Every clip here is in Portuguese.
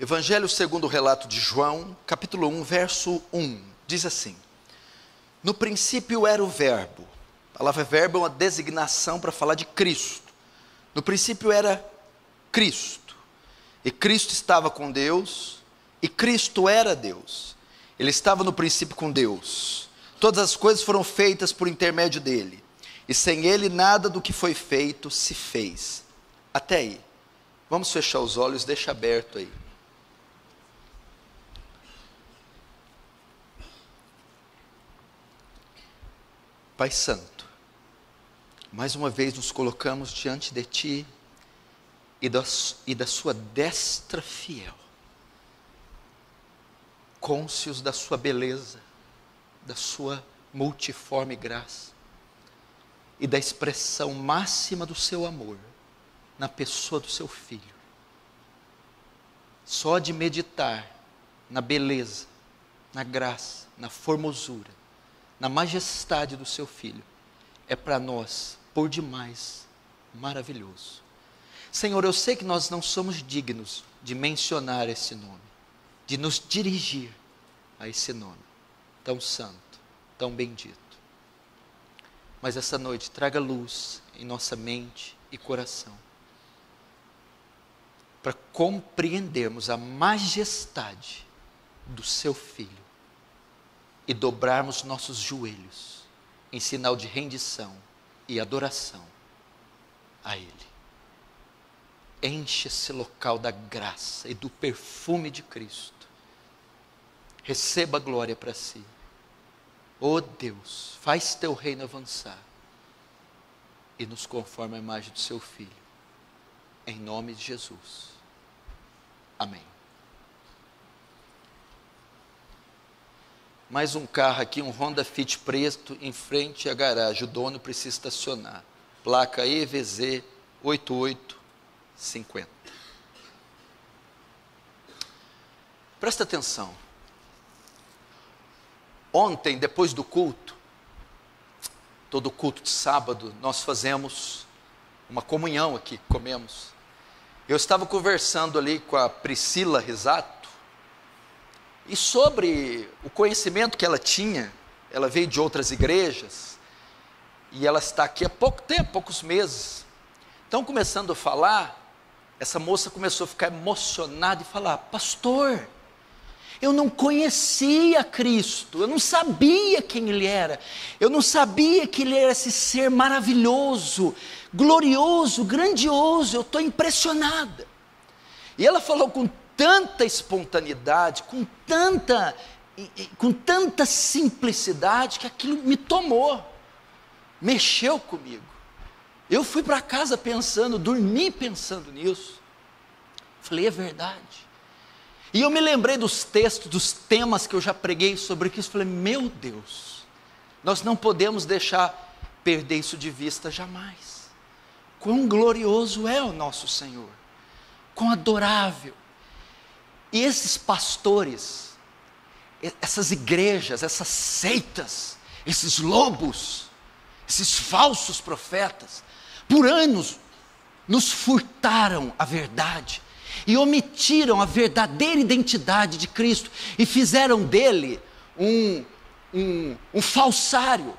Evangelho segundo o relato de João, capítulo 1, verso 1, diz assim: No princípio era o Verbo. A palavra verbo é uma designação para falar de Cristo. No princípio era Cristo. E Cristo estava com Deus, e Cristo era Deus. Ele estava no princípio com Deus. Todas as coisas foram feitas por intermédio dele. E sem ele nada do que foi feito se fez. Até aí. Vamos fechar os olhos, deixa aberto aí. Pai Santo, mais uma vez nos colocamos diante de Ti e da, e da Sua destra fiel, cônscios da Sua beleza, da Sua multiforme graça e da expressão máxima do Seu amor na pessoa do Seu Filho. Só de meditar na beleza, na graça, na formosura, na majestade do seu filho, é para nós, por demais, maravilhoso. Senhor, eu sei que nós não somos dignos de mencionar esse nome, de nos dirigir a esse nome, tão santo, tão bendito. Mas essa noite traga luz em nossa mente e coração, para compreendermos a majestade do seu Filho e dobrarmos nossos joelhos em sinal de rendição e adoração a Ele. Enche esse local da graça e do perfume de Cristo. Receba a glória para si. Oh Deus, faz teu reino avançar e nos conforma a imagem do seu Filho. Em nome de Jesus. Amém. Mais um carro aqui, um Honda Fit preto, em frente à garagem. O dono precisa estacionar. Placa EVZ 8850. Presta atenção. Ontem, depois do culto, todo culto de sábado, nós fazemos uma comunhão aqui, comemos. Eu estava conversando ali com a Priscila Risato, e sobre o conhecimento que ela tinha, ela veio de outras igrejas, e ela está aqui há pouco tempo, poucos meses. Então, começando a falar, essa moça começou a ficar emocionada e falar: Pastor, eu não conhecia Cristo, eu não sabia quem Ele era, eu não sabia que Ele era esse ser maravilhoso, glorioso, grandioso, eu estou impressionada. E ela falou com tanta espontaneidade, com tanta, com tanta simplicidade, que aquilo me tomou, mexeu comigo. Eu fui para casa pensando, dormi pensando nisso. Falei, é verdade. E eu me lembrei dos textos, dos temas que eu já preguei sobre isso. Falei, meu Deus, nós não podemos deixar perder isso de vista jamais. Quão glorioso é o nosso Senhor, quão adorável, e esses pastores, essas igrejas, essas seitas, esses lobos, esses falsos profetas, por anos nos furtaram a verdade e omitiram a verdadeira identidade de Cristo e fizeram dele um, um, um falsário,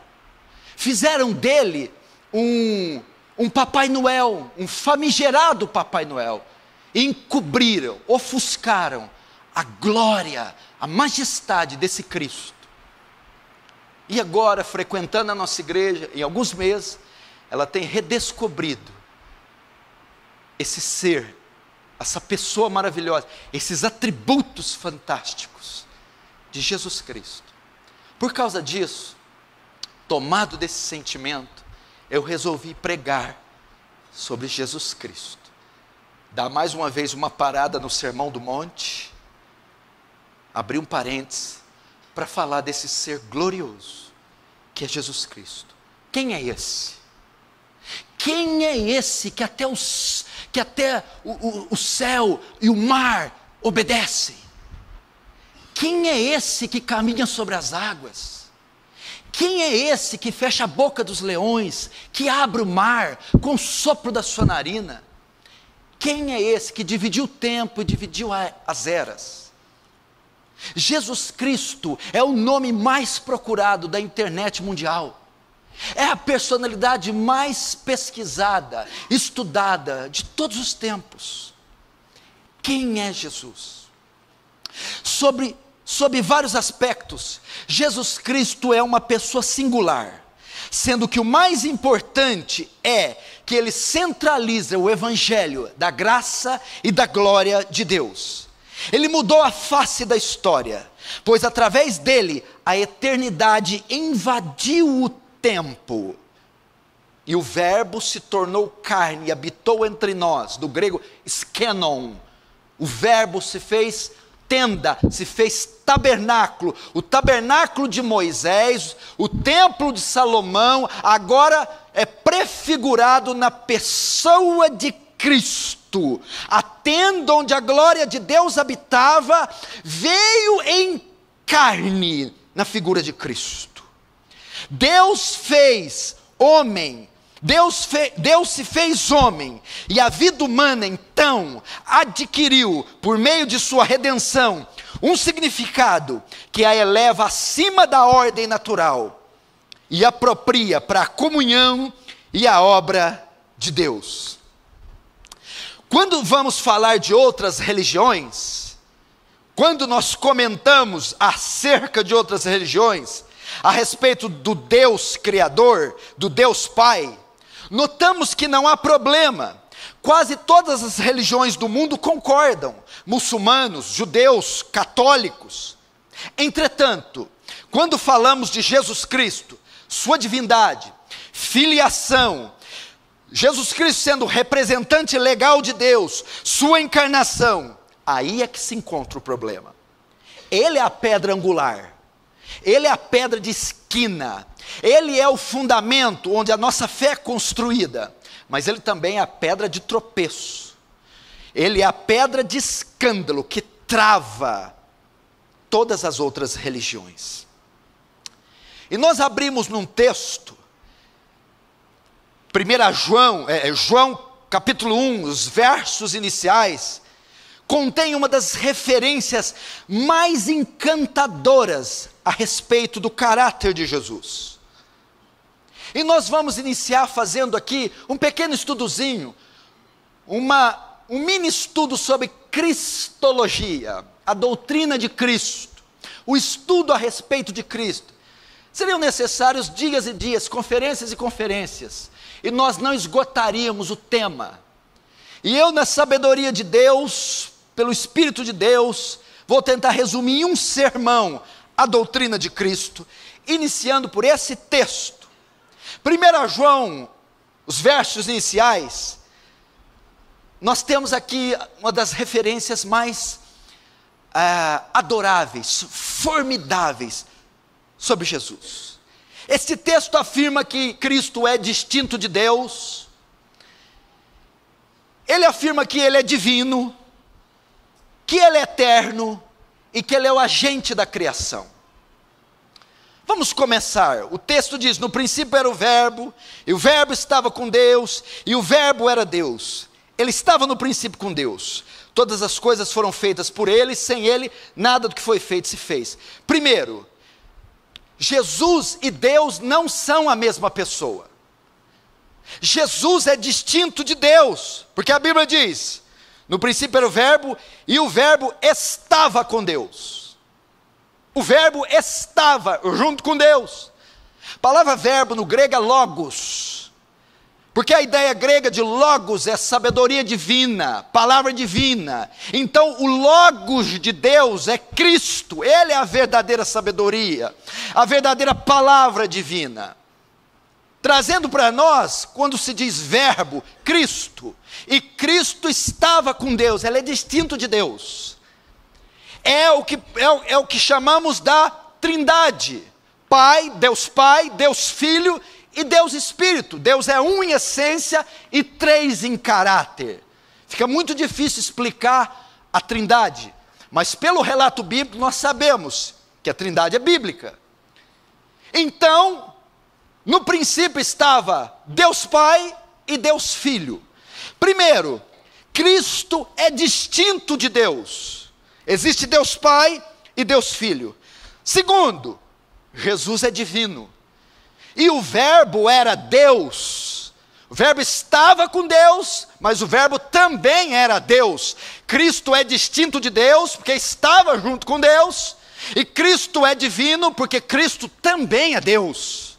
fizeram dele um, um Papai Noel, um famigerado Papai Noel, encobriram, ofuscaram a glória, a majestade desse Cristo. E agora, frequentando a nossa igreja, em alguns meses, ela tem redescobrido esse ser, essa pessoa maravilhosa, esses atributos fantásticos de Jesus Cristo. Por causa disso, tomado desse sentimento, eu resolvi pregar sobre Jesus Cristo dar mais uma vez uma parada no Sermão do Monte, abrir um parênteses, para falar desse ser glorioso, que é Jesus Cristo. Quem é esse? Quem é esse que até, os, que até o, o, o céu e o mar obedecem? Quem é esse que caminha sobre as águas? Quem é esse que fecha a boca dos leões, que abre o mar com o sopro da sua narina? Quem é esse que dividiu o tempo e dividiu as eras? Jesus Cristo é o nome mais procurado da internet mundial. É a personalidade mais pesquisada, estudada de todos os tempos. Quem é Jesus? Sobre, sobre vários aspectos, Jesus Cristo é uma pessoa singular, sendo que o mais importante é que ele centraliza o evangelho da graça e da glória de Deus. Ele mudou a face da história, pois através dele a eternidade invadiu o tempo. E o Verbo se tornou carne e habitou entre nós, do grego skenon. O Verbo se fez tenda, se fez tabernáculo. O tabernáculo de Moisés, o templo de Salomão, agora é prefigurado na pessoa de Cristo. A tenda onde a glória de Deus habitava veio em carne na figura de Cristo. Deus fez homem Deus, fe, Deus se fez homem, e a vida humana então adquiriu, por meio de sua redenção, um significado que a eleva acima da ordem natural e apropria para a comunhão e a obra de Deus. Quando vamos falar de outras religiões, quando nós comentamos acerca de outras religiões, a respeito do Deus Criador, do Deus Pai, notamos que não há problema. Quase todas as religiões do mundo concordam, muçulmanos, judeus, católicos. Entretanto, quando falamos de Jesus Cristo, Sua divindade, filiação, Jesus Cristo sendo representante legal de Deus, Sua encarnação, aí é que se encontra o problema. Ele é a pedra angular, Ele é a pedra de esquina, ele é o fundamento onde a nossa fé é construída, mas ele também é a pedra de tropeço. Ele é a pedra de escândalo que trava todas as outras religiões. E nós abrimos num texto, 1 João, é, é, João capítulo 1, os versos iniciais, contém uma das referências mais encantadoras a respeito do caráter de Jesus. E nós vamos iniciar fazendo aqui um pequeno estudozinho, uma, um mini estudo sobre Cristologia, a doutrina de Cristo, o estudo a respeito de Cristo. Seriam necessários dias e dias, conferências e conferências, e nós não esgotaríamos o tema. E eu, na sabedoria de Deus, pelo Espírito de Deus, vou tentar resumir em um sermão a doutrina de Cristo, iniciando por esse texto 1 João, os versos iniciais, nós temos aqui uma das referências mais uh, adoráveis, formidáveis sobre Jesus. Este texto afirma que Cristo é distinto de Deus, ele afirma que ele é divino, que ele é eterno e que ele é o agente da criação. Vamos começar. O texto diz: No princípio era o Verbo, e o Verbo estava com Deus, e o Verbo era Deus. Ele estava no princípio com Deus. Todas as coisas foram feitas por ele, sem ele, nada do que foi feito se fez. Primeiro, Jesus e Deus não são a mesma pessoa. Jesus é distinto de Deus, porque a Bíblia diz: no princípio era o Verbo, e o Verbo estava com Deus. O verbo estava junto com Deus. A palavra verbo no grego é logos. Porque a ideia grega de logos é sabedoria divina, palavra divina. Então, o logos de Deus é Cristo, ele é a verdadeira sabedoria, a verdadeira palavra divina. Trazendo para nós, quando se diz verbo, Cristo, e Cristo estava com Deus, ele é distinto de Deus é o que, é, é o que chamamos da trindade: Pai, Deus Pai, Deus Filho e Deus Espírito. Deus é um em essência e três em caráter. Fica muito difícil explicar a trindade, mas pelo relato bíblico nós sabemos que a trindade é bíblica. Então, no princípio estava Deus Pai e Deus Filho. Primeiro, Cristo é distinto de Deus. Existe Deus Pai e Deus Filho. Segundo, Jesus é divino. E o Verbo era Deus. O Verbo estava com Deus, mas o Verbo também era Deus. Cristo é distinto de Deus, porque estava junto com Deus. E Cristo é divino, porque Cristo também é Deus.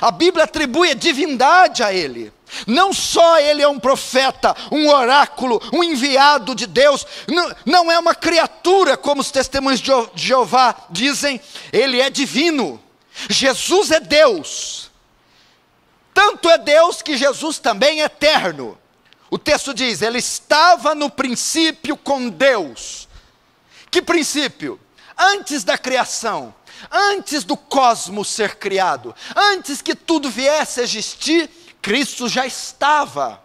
A Bíblia atribui a divindade a Ele. Não só ele é um profeta, um oráculo, um enviado de Deus, não, não é uma criatura, como os testemunhos de Jeová dizem, ele é divino. Jesus é Deus. Tanto é Deus que Jesus também é eterno. O texto diz: ele estava no princípio com Deus. Que princípio? Antes da criação, antes do cosmos ser criado, antes que tudo viesse a existir, Cristo já estava.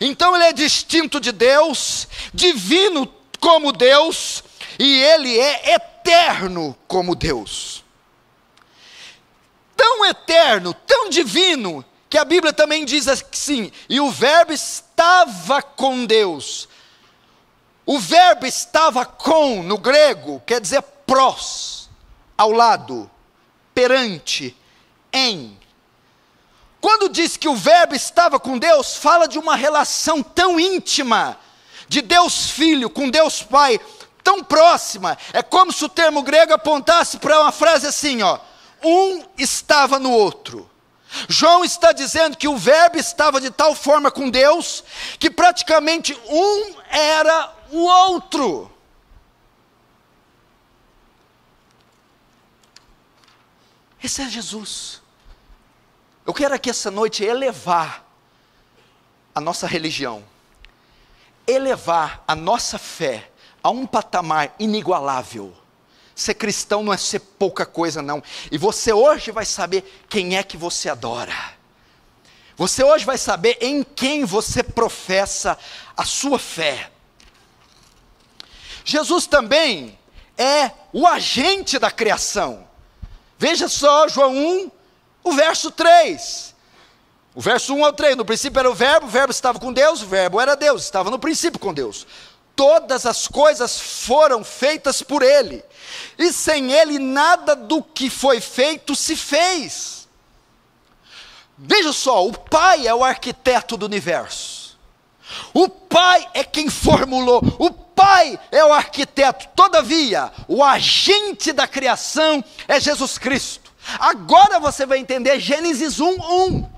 Então ele é distinto de Deus, divino como Deus, e ele é eterno como Deus. Tão eterno, tão divino, que a Bíblia também diz assim: e o Verbo estava com Deus. O verbo estava com, no grego, quer dizer prós, ao lado, perante, em. Quando diz que o Verbo estava com Deus, fala de uma relação tão íntima, de Deus Filho com Deus Pai, tão próxima. É como se o termo grego apontasse para uma frase assim: ó, um estava no outro. João está dizendo que o Verbo estava de tal forma com Deus, que praticamente um era o outro. Esse é Jesus. Eu quero aqui essa noite elevar a nossa religião, elevar a nossa fé a um patamar inigualável. Ser cristão não é ser pouca coisa, não. E você hoje vai saber quem é que você adora. Você hoje vai saber em quem você professa a sua fé. Jesus também é o agente da criação. Veja só João 1, o verso 3. O verso 1 ao 3, no princípio era o verbo, o verbo estava com Deus, o verbo era Deus, estava no princípio com Deus. Todas as coisas foram feitas por Ele, e sem Ele nada do que foi feito se fez. Veja só, o Pai é o arquiteto do universo, o Pai é quem formulou, o Pai é o arquiteto, todavia, o agente da criação é Jesus Cristo. Agora você vai entender Gênesis 1, 1.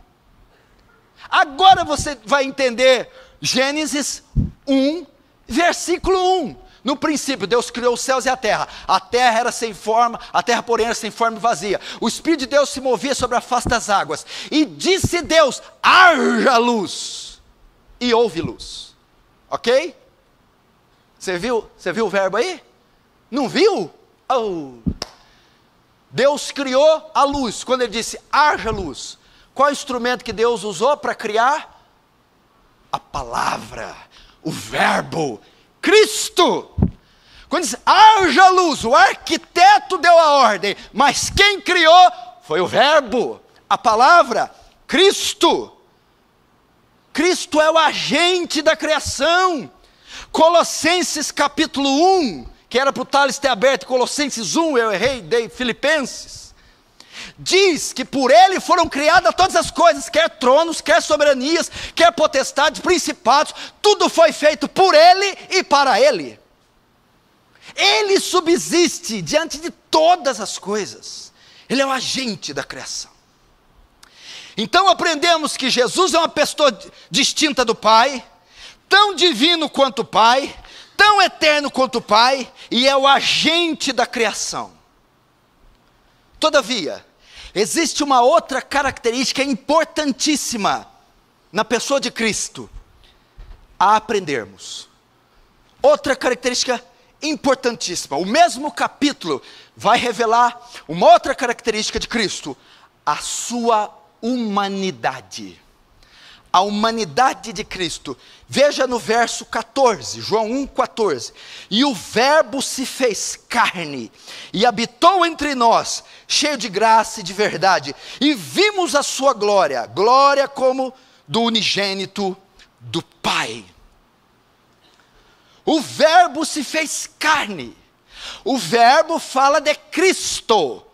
Agora você vai entender Gênesis 1, versículo 1. No princípio, Deus criou os céus e a terra. A terra era sem forma, a terra, porém, era sem forma e vazia. O Espírito de Deus se movia sobre a face das águas. E disse Deus: haja luz. E houve luz. Ok? Você viu, você viu o verbo aí? Não viu? Oh. Deus criou a luz, quando ele disse haja luz. Qual instrumento que Deus usou para criar? A palavra, o Verbo, Cristo. Quando diz haja luz, o arquiteto deu a ordem, mas quem criou foi o Verbo, a palavra, Cristo. Cristo é o agente da criação. Colossenses capítulo 1, que era para o Thales ter aberto Colossenses 1, eu errei, dei Filipenses. Diz que por ele foram criadas todas as coisas, quer tronos, quer soberanias, quer potestades, principados, tudo foi feito por ele e para ele. Ele subsiste diante de todas as coisas, ele é o agente da criação. Então aprendemos que Jesus é uma pessoa distinta do Pai, tão divino quanto o Pai, tão eterno quanto o Pai e é o agente da criação. Todavia, existe uma outra característica importantíssima na pessoa de Cristo a aprendermos. Outra característica importantíssima. O mesmo capítulo vai revelar uma outra característica de Cristo, a sua humanidade a humanidade de Cristo. Veja no verso 14, João 1,14. E o Verbo se fez carne e habitou entre nós, cheio de graça e de verdade, e vimos a sua glória glória como do unigênito do Pai. O Verbo se fez carne. O Verbo fala de Cristo.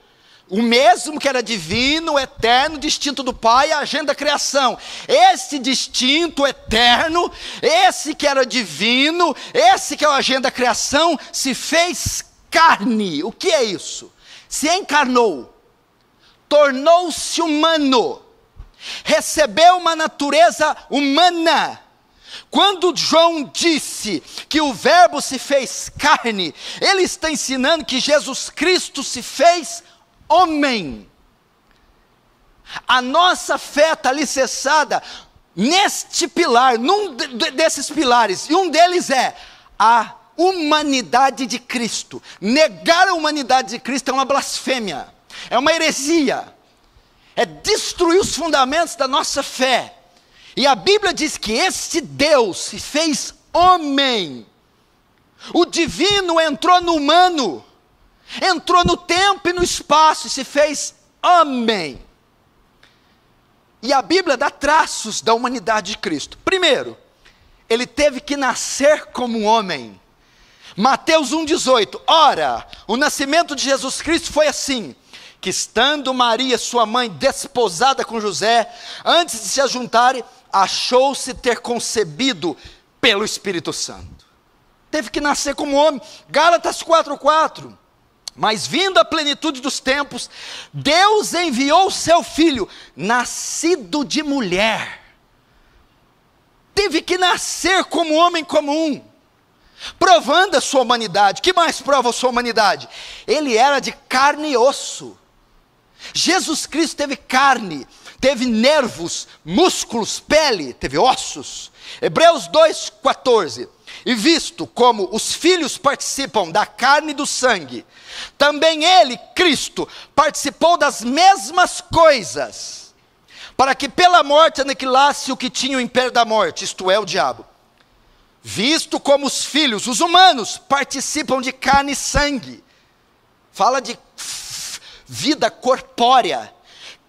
O mesmo que era divino, eterno, distinto do Pai, a agenda da criação. Esse distinto, eterno, esse que era divino, esse que é a agenda da criação, se fez carne. O que é isso? Se encarnou, tornou-se humano, recebeu uma natureza humana. Quando João disse que o Verbo se fez carne, ele está ensinando que Jesus Cristo se fez homem. A nossa fé está alicerçada neste pilar, num desses pilares, e um deles é a humanidade de Cristo. Negar a humanidade de Cristo é uma blasfêmia, é uma heresia, é destruir os fundamentos da nossa fé. E a Bíblia diz que este Deus se fez homem, o divino entrou no humano entrou no tempo e no espaço e se fez homem. E a Bíblia dá traços da humanidade de Cristo. Primeiro, ele teve que nascer como homem. Mateus 1,18. Ora, o nascimento de Jesus Cristo foi assim: que estando Maria, sua mãe, desposada com José, antes de se ajuntarem, achou-se ter concebido pelo Espírito Santo. Teve que nascer como homem. Gálatas 4,4. Mas vindo a plenitude dos tempos, Deus enviou o seu filho, nascido de mulher. Teve que nascer como homem comum, provando a sua humanidade. Que mais prova a sua humanidade? Ele era de carne e osso. Jesus Cristo teve carne, teve nervos, músculos, pele, teve ossos. Hebreus 2,14 e visto como os filhos participam da carne e do sangue, também ele, Cristo, participou das mesmas coisas, para que pela morte aniquilasse o que tinha o império da morte, isto é, o diabo. Visto como os filhos, os humanos, participam de carne e sangue, fala de vida corpórea,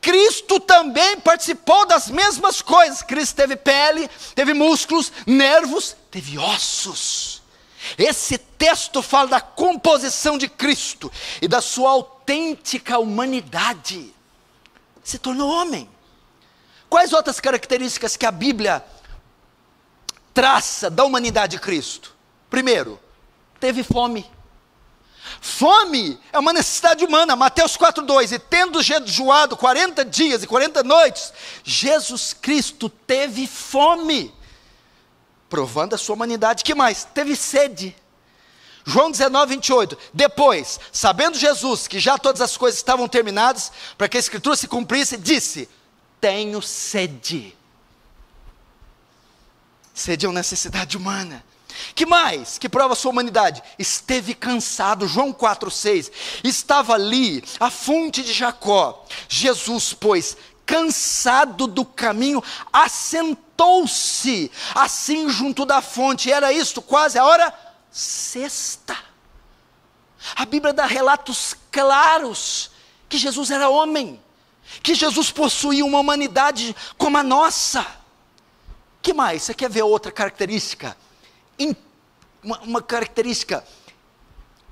Cristo também participou das mesmas coisas. Cristo teve pele, teve músculos, nervos, teve ossos. Esse texto fala da composição de Cristo e da sua autêntica humanidade. Se tornou homem. Quais outras características que a Bíblia traça da humanidade de Cristo? Primeiro, teve fome. Fome é uma necessidade humana, Mateus 4,2: E tendo jejuado 40 dias e 40 noites, Jesus Cristo teve fome, provando a sua humanidade. que mais? Teve sede. João 19, 28. Depois, sabendo Jesus que já todas as coisas estavam terminadas, para que a Escritura se cumprisse, disse: Tenho sede. Sede é uma necessidade humana. Que mais? Que prova sua humanidade? Esteve cansado. João 4,6. Estava ali a fonte de Jacó. Jesus, pois, cansado do caminho, assentou-se assim junto da fonte. Era isto quase a hora sexta. A Bíblia dá relatos claros que Jesus era homem, que Jesus possuía uma humanidade como a nossa. Que mais? Você quer ver outra característica? Uma, uma característica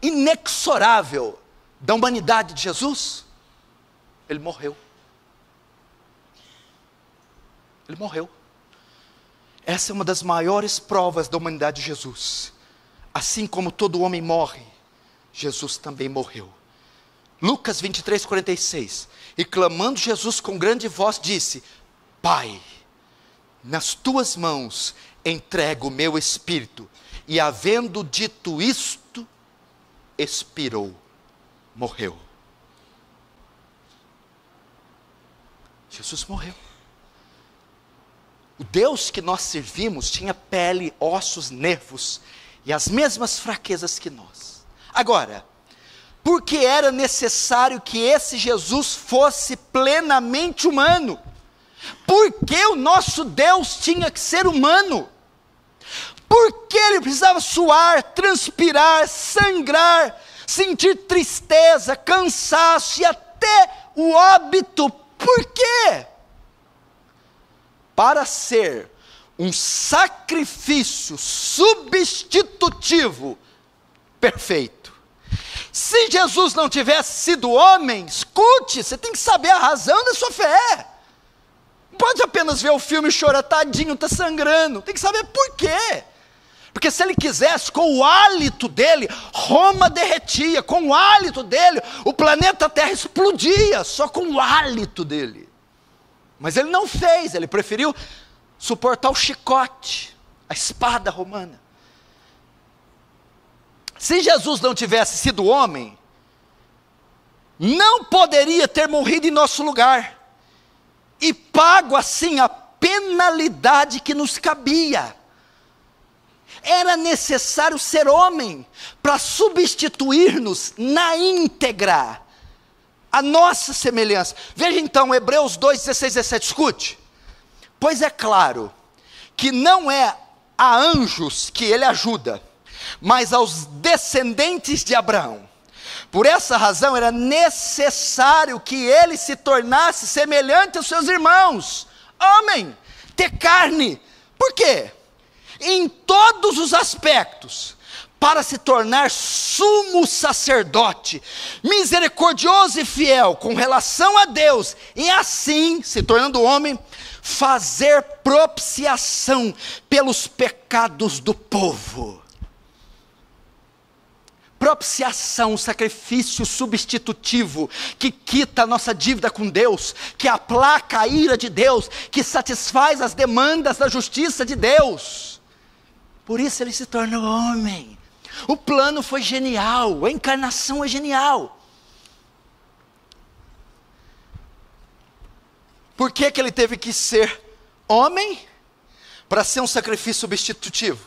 inexorável da humanidade de Jesus? Ele morreu. Ele morreu. Essa é uma das maiores provas da humanidade de Jesus. Assim como todo homem morre, Jesus também morreu. Lucas 23, 46. E clamando Jesus com grande voz, disse: Pai, nas tuas mãos entrego o meu espírito. E havendo dito isto, expirou, morreu. Jesus morreu. O Deus que nós servimos tinha pele, ossos, nervos e as mesmas fraquezas que nós. Agora, porque era necessário que esse Jesus fosse plenamente humano? Porque o nosso Deus tinha que ser humano? Porque ele precisava suar, transpirar, sangrar, sentir tristeza, cansaço e até o óbito. Por quê? Para ser um sacrifício substitutivo perfeito. Se Jesus não tivesse sido homem, escute, você tem que saber a razão da sua fé. Não pode apenas ver o filme e chorar, tadinho, está sangrando. Tem que saber por quê. Porque se ele quisesse, com o hálito dele, Roma derretia, com o hálito dele, o planeta Terra explodia, só com o hálito dele. Mas ele não fez, ele preferiu suportar o chicote, a espada romana. Se Jesus não tivesse sido homem, não poderia ter morrido em nosso lugar e pago assim a penalidade que nos cabia. Era necessário ser homem para substituir-nos na íntegra, a nossa semelhança. Veja então Hebreus 2, 16, 17, escute. Pois é claro que não é a anjos que ele ajuda, mas aos descendentes de Abraão. Por essa razão era necessário que ele se tornasse semelhante aos seus irmãos, homem, ter carne. Por quê? Em todos os aspectos, para se tornar sumo sacerdote, misericordioso e fiel com relação a Deus, e assim, se tornando homem, fazer propiciação pelos pecados do povo. Propiciação, sacrifício substitutivo, que quita a nossa dívida com Deus, que aplaca a ira de Deus, que satisfaz as demandas da justiça de Deus. Por isso ele se torna homem. O plano foi genial, a encarnação é genial. Por que, que ele teve que ser homem? Para ser um sacrifício substitutivo.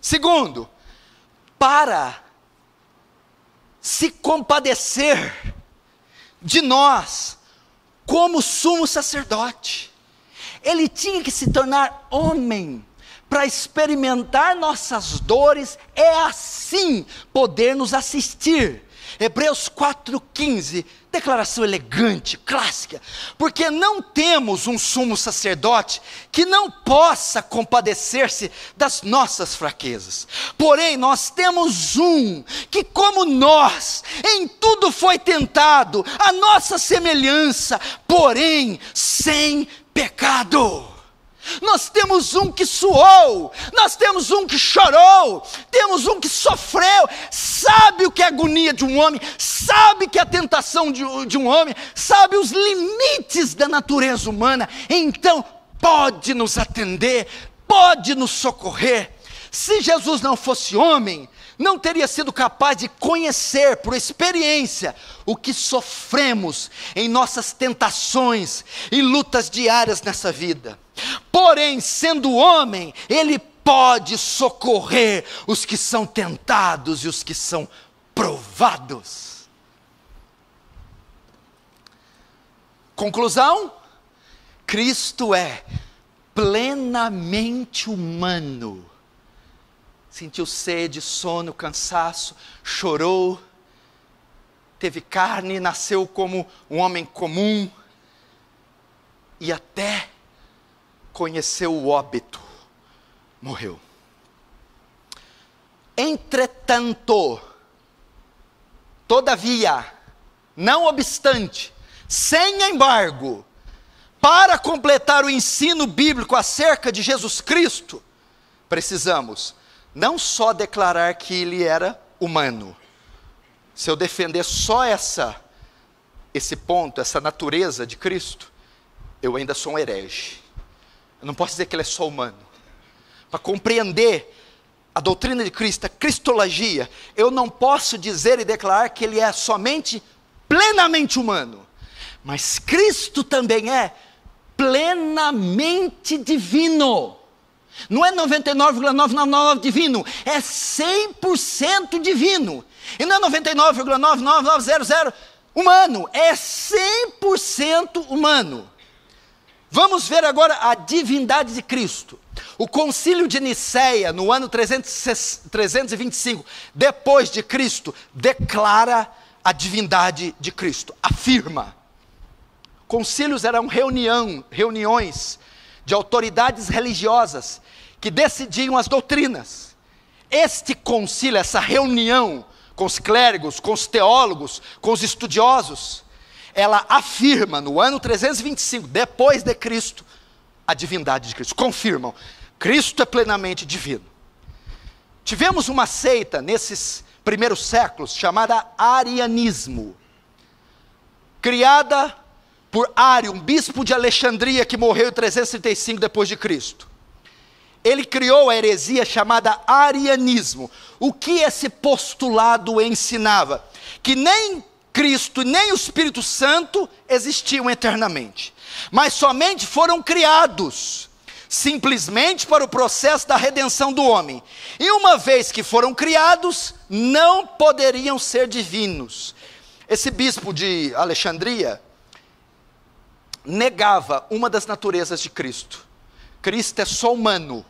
Segundo, para se compadecer de nós, como sumo sacerdote. Ele tinha que se tornar homem para experimentar nossas dores, é assim poder nos assistir. Hebreus 4,15, declaração elegante, clássica, porque não temos um sumo sacerdote que não possa compadecer-se das nossas fraquezas, porém nós temos um que, como nós, em tudo foi tentado, a nossa semelhança, porém sem pecado. Nós temos um que suou, nós temos um que chorou, temos um que sofreu, sabe o que é a agonia de um homem, sabe que é a tentação de, de um homem, sabe os limites da natureza humana, então pode nos atender, pode nos socorrer. Se Jesus não fosse homem, não teria sido capaz de conhecer por experiência o que sofremos em nossas tentações e lutas diárias nessa vida. Porém, sendo homem, ele pode socorrer os que são tentados e os que são provados. Conclusão: Cristo é plenamente humano. Sentiu sede, sono, cansaço, chorou, teve carne, nasceu como um homem comum. E até conheceu o óbito, morreu. Entretanto, todavia, não obstante, sem embargo, para completar o ensino bíblico acerca de Jesus Cristo, precisamos não só declarar que ele era humano. Se eu defender só essa esse ponto, essa natureza de Cristo, eu ainda sou um herege. Eu não posso dizer que ele é só humano. Para compreender a doutrina de Cristo, a cristologia, eu não posso dizer e declarar que ele é somente plenamente humano. Mas Cristo também é plenamente divino. Não é 99,999 divino, é 100% divino. E não é 99,99900 humano, é 100% humano. Vamos ver agora a divindade de Cristo. O concílio de Nicéia, no ano 325 depois de Cristo, declara a divindade de Cristo, afirma. Concílios eram reunião, reuniões de autoridades religiosas que decidiam as doutrinas. Este concílio, essa reunião com os clérigos, com os teólogos, com os estudiosos, ela afirma no ano 325 depois de Cristo a divindade de Cristo. Confirmam, Cristo é plenamente divino. Tivemos uma seita nesses primeiros séculos chamada arianismo, criada por Ário, um bispo de Alexandria que morreu em 335 depois de Cristo. Ele criou a heresia chamada arianismo. O que esse postulado ensinava? Que nem Cristo nem o Espírito Santo existiam eternamente, mas somente foram criados simplesmente para o processo da redenção do homem. E uma vez que foram criados, não poderiam ser divinos. Esse bispo de Alexandria negava uma das naturezas de Cristo. Cristo é só humano,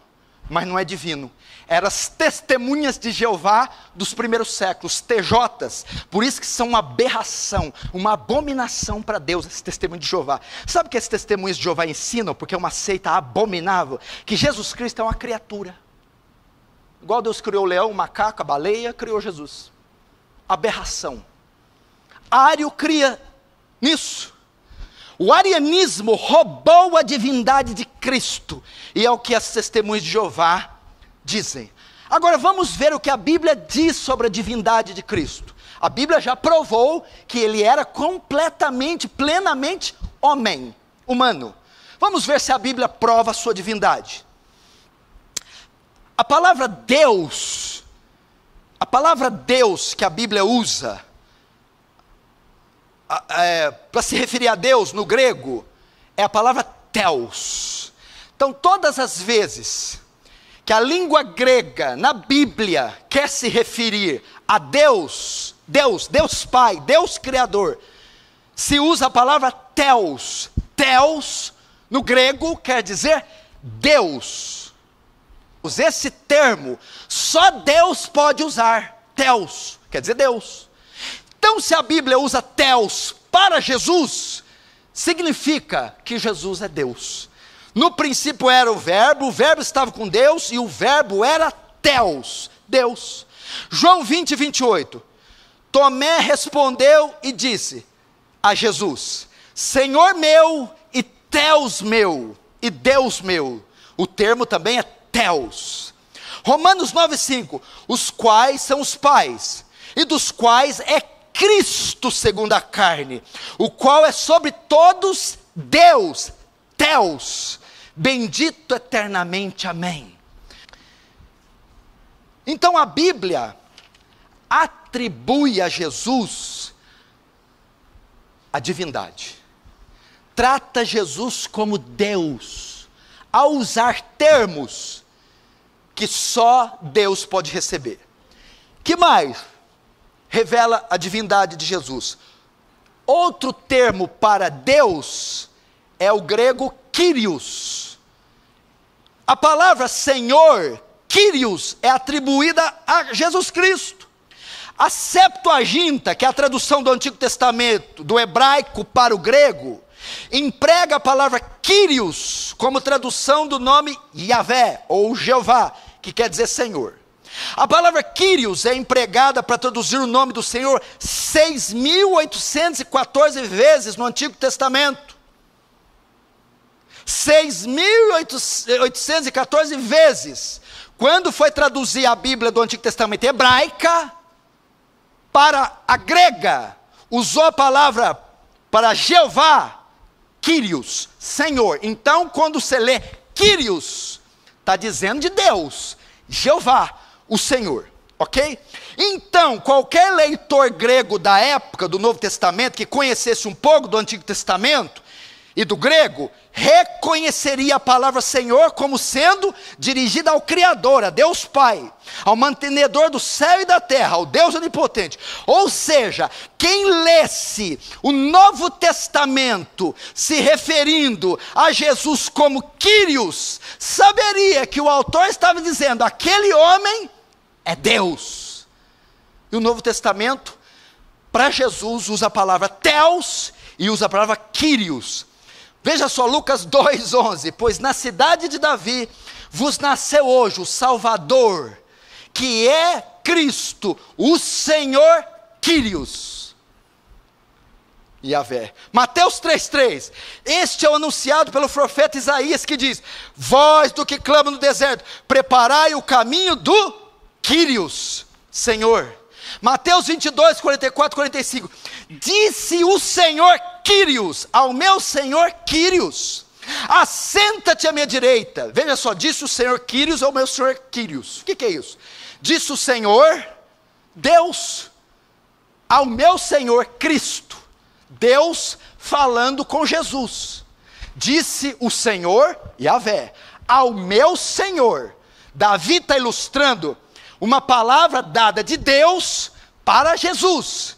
mas não é divino. Eram as testemunhas de Jeová dos primeiros séculos, TJs. Por isso que são uma aberração, uma abominação para Deus, esse testemunho de Jeová. Sabe o que esses testemunhos de Jeová ensinam? Porque é uma seita abominável, que Jesus Cristo é uma criatura. Igual Deus criou o leão, o macaco, a baleia, criou Jesus. Aberração. Ário cria nisso. O arianismo roubou a divindade de Cristo, e é o que as testemunhas de Jeová dizem. Agora vamos ver o que a Bíblia diz sobre a divindade de Cristo. A Bíblia já provou que ele era completamente, plenamente homem, humano. Vamos ver se a Bíblia prova a sua divindade. A palavra Deus, a palavra Deus que a Bíblia usa é, para se referir a Deus no grego é a palavra Theos. Então, todas as vezes que a língua grega na Bíblia quer se referir a Deus, Deus, Deus Pai, Deus Criador, se usa a palavra Theos. Theos, no grego, quer dizer Deus. Esse termo, só Deus pode usar. Theos, quer dizer Deus. Então, se a Bíblia usa Theos para Jesus, significa que Jesus é Deus. No princípio era o Verbo, o Verbo estava com Deus e o Verbo era Teus, Deus. João 20, 28. Tomé respondeu e disse a Jesus: Senhor meu e Teus meu, e Deus meu. O termo também é Teus. Romanos 9,5: Os quais são os pais, e dos quais é Cristo segundo a carne, o qual é sobre todos Deus, Teus bendito eternamente, amém. Então a Bíblia atribui a Jesus a divindade, trata Jesus como Deus, ao usar termos que só Deus pode receber. Que mais revela a divindade de Jesus? Outro termo para Deus é o grego Kyrios. A palavra Senhor, Kyrios, é atribuída a Jesus Cristo. A Septuaginta, que é a tradução do Antigo Testamento, do hebraico para o grego, emprega a palavra Kyrios como tradução do nome Yahvé, ou Jeová, que quer dizer Senhor. A palavra Kyrios é empregada para traduzir o nome do Senhor 6.814 vezes no Antigo Testamento. 6.814 vezes. Quando foi traduzir a Bíblia do Antigo Testamento hebraica para a grega, usou a palavra para Jeová, Kyrios, Senhor. Então, quando você lê Kyrios, está dizendo de Deus, Jeová, o Senhor. Ok? Então, qualquer leitor grego da época do Novo Testamento que conhecesse um pouco do Antigo Testamento, e do grego, reconheceria a palavra Senhor como sendo dirigida ao Criador, a Deus Pai, ao mantenedor do céu e da terra, ao Deus Onipotente. Ou seja, quem lesse o Novo Testamento se referindo a Jesus como Quírios, saberia que o autor estava dizendo: aquele homem é Deus. E o Novo Testamento, para Jesus, usa a palavra Teos e usa a palavra Quírios Veja só, Lucas 2,11: Pois na cidade de Davi vos nasceu hoje o Salvador, que é Cristo, o Senhor Quírios. Yahvé. Mateus 3,3. Este é o anunciado pelo profeta Isaías que diz: Voz do que clama no deserto, preparai o caminho do Quírios, Senhor. Mateus 22, 44, 45. Disse o Senhor Quírios, ao meu Senhor Quírios: Assenta-te à minha direita. Veja só, disse o Senhor Quírios ao meu Senhor Quírios. O que, que é isso? Disse o Senhor, Deus, ao meu Senhor Cristo. Deus falando com Jesus. Disse o Senhor, Yahvé, ao meu Senhor. Davi está ilustrando uma palavra dada de Deus para Jesus.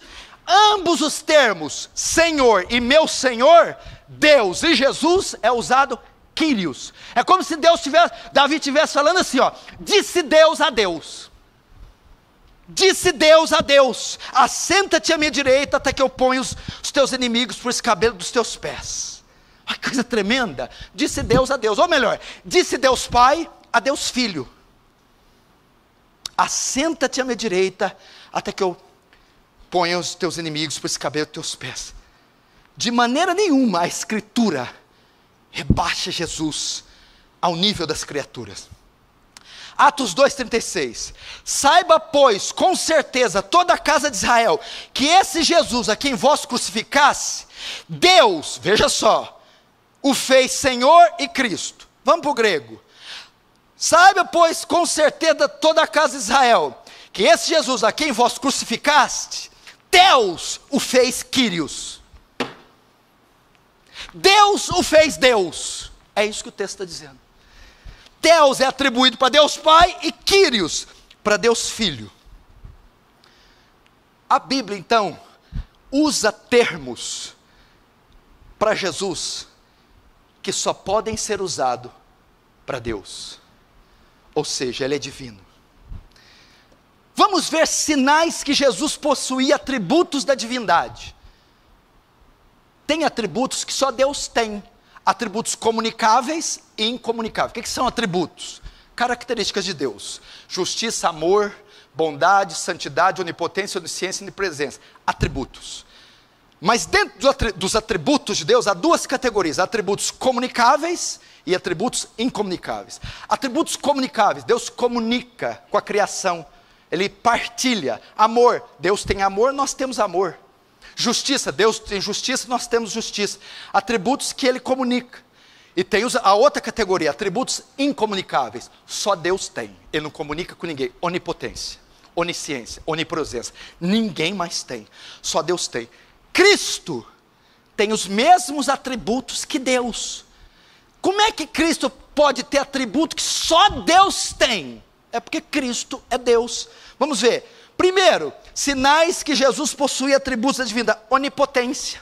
Ambos os termos, Senhor e meu Senhor, Deus e Jesus, é usado Quírios. É como se Deus tivesse, Davi estivesse falando assim, ó, disse Deus a Deus. Disse Deus a Deus: Assenta-te à minha direita até que eu ponha os, os teus inimigos por esse cabelo dos teus pés. Que coisa tremenda. Disse Deus a Deus, ou melhor, disse Deus Pai a Deus Filho: Assenta-te à minha direita até que eu ponha os teus inimigos por esse cabelo dos teus pés. De maneira nenhuma a Escritura rebaixa Jesus ao nível das criaturas. Atos 2,36. Saiba, pois, com certeza, toda a casa de Israel, que esse Jesus a quem vós crucificasse, Deus, veja só, o fez Senhor e Cristo. Vamos para o grego. Saiba, pois, com certeza, toda a casa de Israel, que esse Jesus a quem vós crucificaste, Deus o fez Quírios. Deus o fez Deus. É isso que o texto está dizendo. Deus é atribuído para Deus Pai e Quírios para Deus Filho. A Bíblia, então, usa termos para Jesus que só podem ser usados para Deus. Ou seja, Ele é divino. Vamos ver sinais que Jesus possuía atributos da divindade. Tem atributos que só Deus tem atributos comunicáveis e incomunicáveis. O que, que são atributos? Características de Deus: justiça, amor, bondade, santidade, onipotência, onisciência e onipresença. Atributos. Mas dentro dos atributos de Deus há duas categorias: atributos comunicáveis e atributos incomunicáveis. Atributos comunicáveis, Deus comunica com a criação, Ele partilha. Amor, Deus tem amor, nós temos amor. Justiça, Deus tem justiça, nós temos justiça. Atributos que ele comunica. E tem a outra categoria, atributos incomunicáveis. Só Deus tem. Ele não comunica com ninguém. Onipotência, onisciência, onipresença. Ninguém mais tem. Só Deus tem. Cristo tem os mesmos atributos que Deus. Como é que Cristo pode ter atributo que só Deus tem? É porque Cristo é Deus. Vamos ver. Primeiro, sinais que Jesus possui atributos da divindade: onipotência.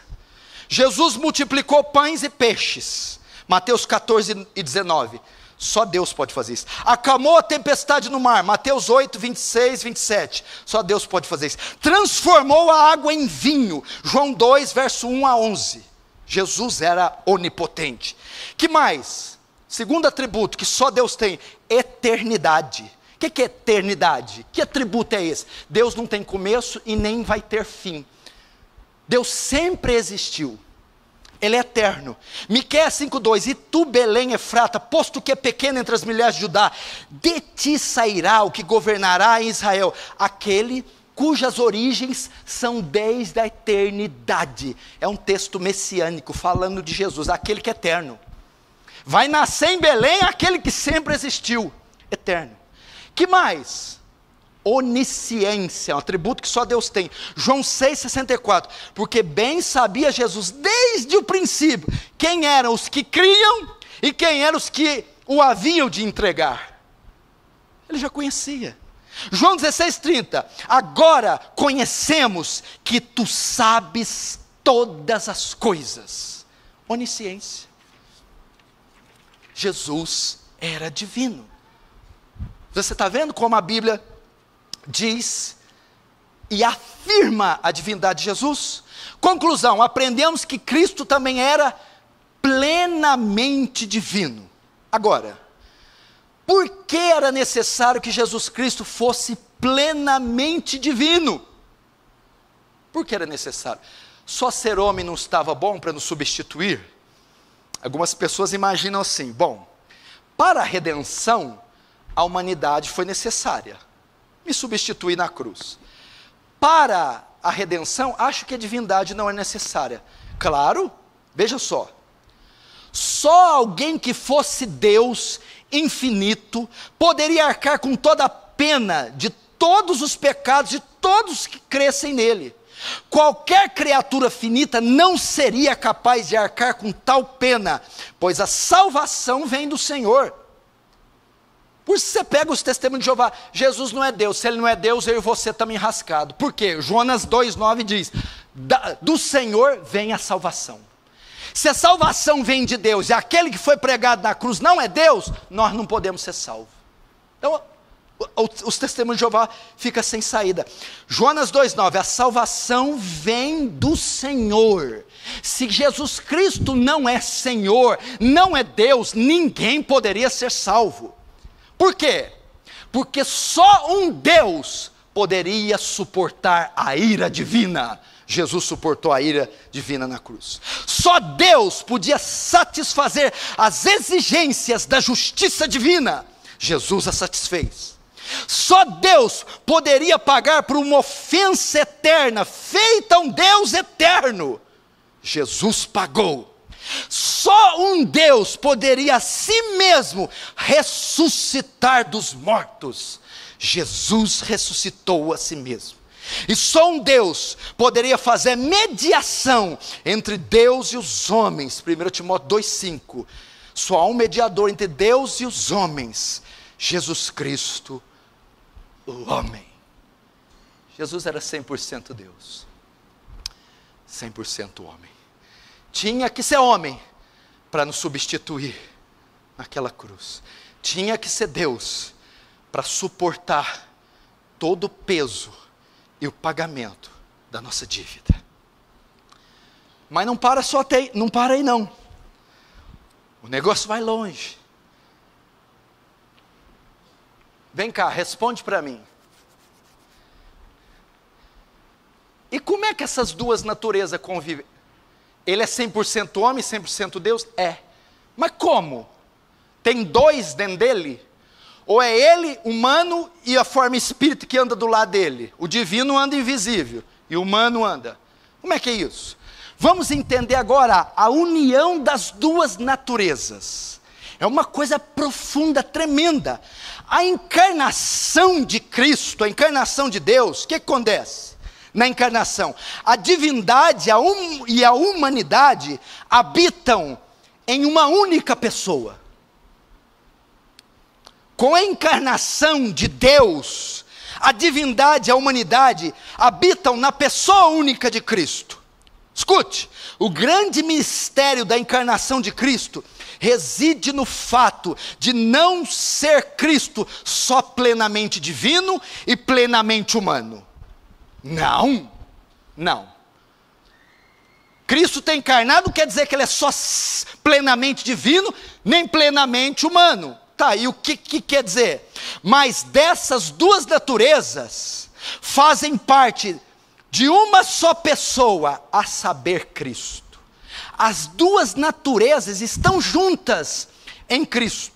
Jesus multiplicou pães e peixes. Mateus 14 e 19. Só Deus pode fazer isso. Acalmou a tempestade no mar. Mateus 8, 26, 27. Só Deus pode fazer isso. Transformou a água em vinho. João 2, verso 1 a 11. Jesus era onipotente. Que mais? Segundo atributo que só Deus tem: eternidade. O que, que é eternidade? Que atributo é esse? Deus não tem começo e nem vai ter fim. Deus sempre existiu. Ele é eterno. Miqueias 5:2 E tu, Belém Efrata, posto que é pequeno entre as milhares de Judá, de ti sairá o que governará em Israel, aquele cujas origens são desde a eternidade. É um texto messiânico falando de Jesus, aquele que é eterno. Vai nascer em Belém aquele que sempre existiu, eterno. Que mais? Onisciência, um atributo que só Deus tem. João 6,64. Porque bem sabia Jesus desde o princípio quem eram os que criam e quem eram os que o haviam de entregar. Ele já conhecia. João 16,30. Agora conhecemos que tu sabes todas as coisas. Onisciência. Jesus era divino. Você está vendo como a Bíblia diz e afirma a divindade de Jesus? Conclusão: aprendemos que Cristo também era plenamente divino. Agora, por que era necessário que Jesus Cristo fosse plenamente divino? Por que era necessário? Só ser homem não estava bom para nos substituir? Algumas pessoas imaginam assim: bom, para a redenção, a humanidade foi necessária, me substituir na cruz. Para a redenção, acho que a divindade não é necessária. Claro, veja só, só alguém que fosse Deus infinito poderia arcar com toda a pena de todos os pecados de todos que crescem nele. Qualquer criatura finita não seria capaz de arcar com tal pena, pois a salvação vem do Senhor. Por isso você pega os testemunhos de Jeová, Jesus não é Deus, se ele não é Deus, eu e você estamos enrascados. Por quê? Jonas 2,9 diz: do Senhor vem a salvação. Se a salvação vem de Deus e aquele que foi pregado na cruz não é Deus, nós não podemos ser salvos. Então, os testemunhos de Jeová fica sem saída. Jonas 2,9: a salvação vem do Senhor. Se Jesus Cristo não é Senhor, não é Deus, ninguém poderia ser salvo. Por quê? Porque só um Deus poderia suportar a ira divina. Jesus suportou a ira divina na cruz. Só Deus podia satisfazer as exigências da justiça divina. Jesus a satisfez. Só Deus poderia pagar por uma ofensa eterna feita a um Deus eterno. Jesus pagou. Só um Deus poderia a si mesmo ressuscitar dos mortos. Jesus ressuscitou a si mesmo. E só um Deus poderia fazer mediação entre Deus e os homens. 1 Timóteo 2,5. Só há um mediador entre Deus e os homens: Jesus Cristo, o homem. Jesus era 100% Deus, 100% homem. Tinha que ser homem para nos substituir naquela cruz. Tinha que ser Deus para suportar todo o peso e o pagamento da nossa dívida. Mas não para só até, não para aí não. O negócio vai longe. Vem cá, responde para mim. E como é que essas duas naturezas convivem? Ele é 100% homem, 100% Deus? É. Mas como? Tem dois dentro dele? Ou é ele, humano, e a forma espírita que anda do lado dele? O divino anda invisível e o humano anda. Como é que é isso? Vamos entender agora a união das duas naturezas. É uma coisa profunda, tremenda. A encarnação de Cristo, a encarnação de Deus, o que acontece? Na encarnação, a divindade a hum, e a humanidade habitam em uma única pessoa com a encarnação de Deus, a divindade e a humanidade habitam na pessoa única de Cristo. Escute, o grande mistério da encarnação de Cristo reside no fato de não ser Cristo só plenamente divino e plenamente humano. Não, não. Cristo tem encarnado quer dizer que ele é só plenamente divino, nem plenamente humano. Tá, e o que, que quer dizer? Mas dessas duas naturezas fazem parte de uma só pessoa, a saber, Cristo. As duas naturezas estão juntas em Cristo.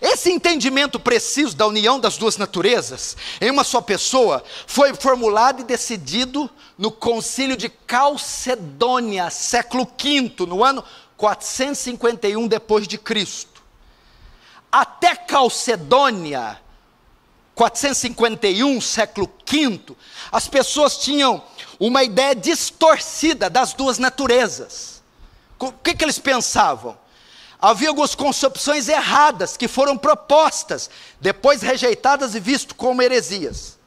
Esse entendimento preciso da união das duas naturezas em uma só pessoa foi formulado e decidido no Concílio de Calcedônia, século V, no ano 451 depois de Cristo até Calcedônia, 451, século V, as pessoas tinham uma ideia distorcida das duas naturezas. O que, que eles pensavam? Havia algumas concepções erradas que foram propostas, depois rejeitadas e vistas como heresias.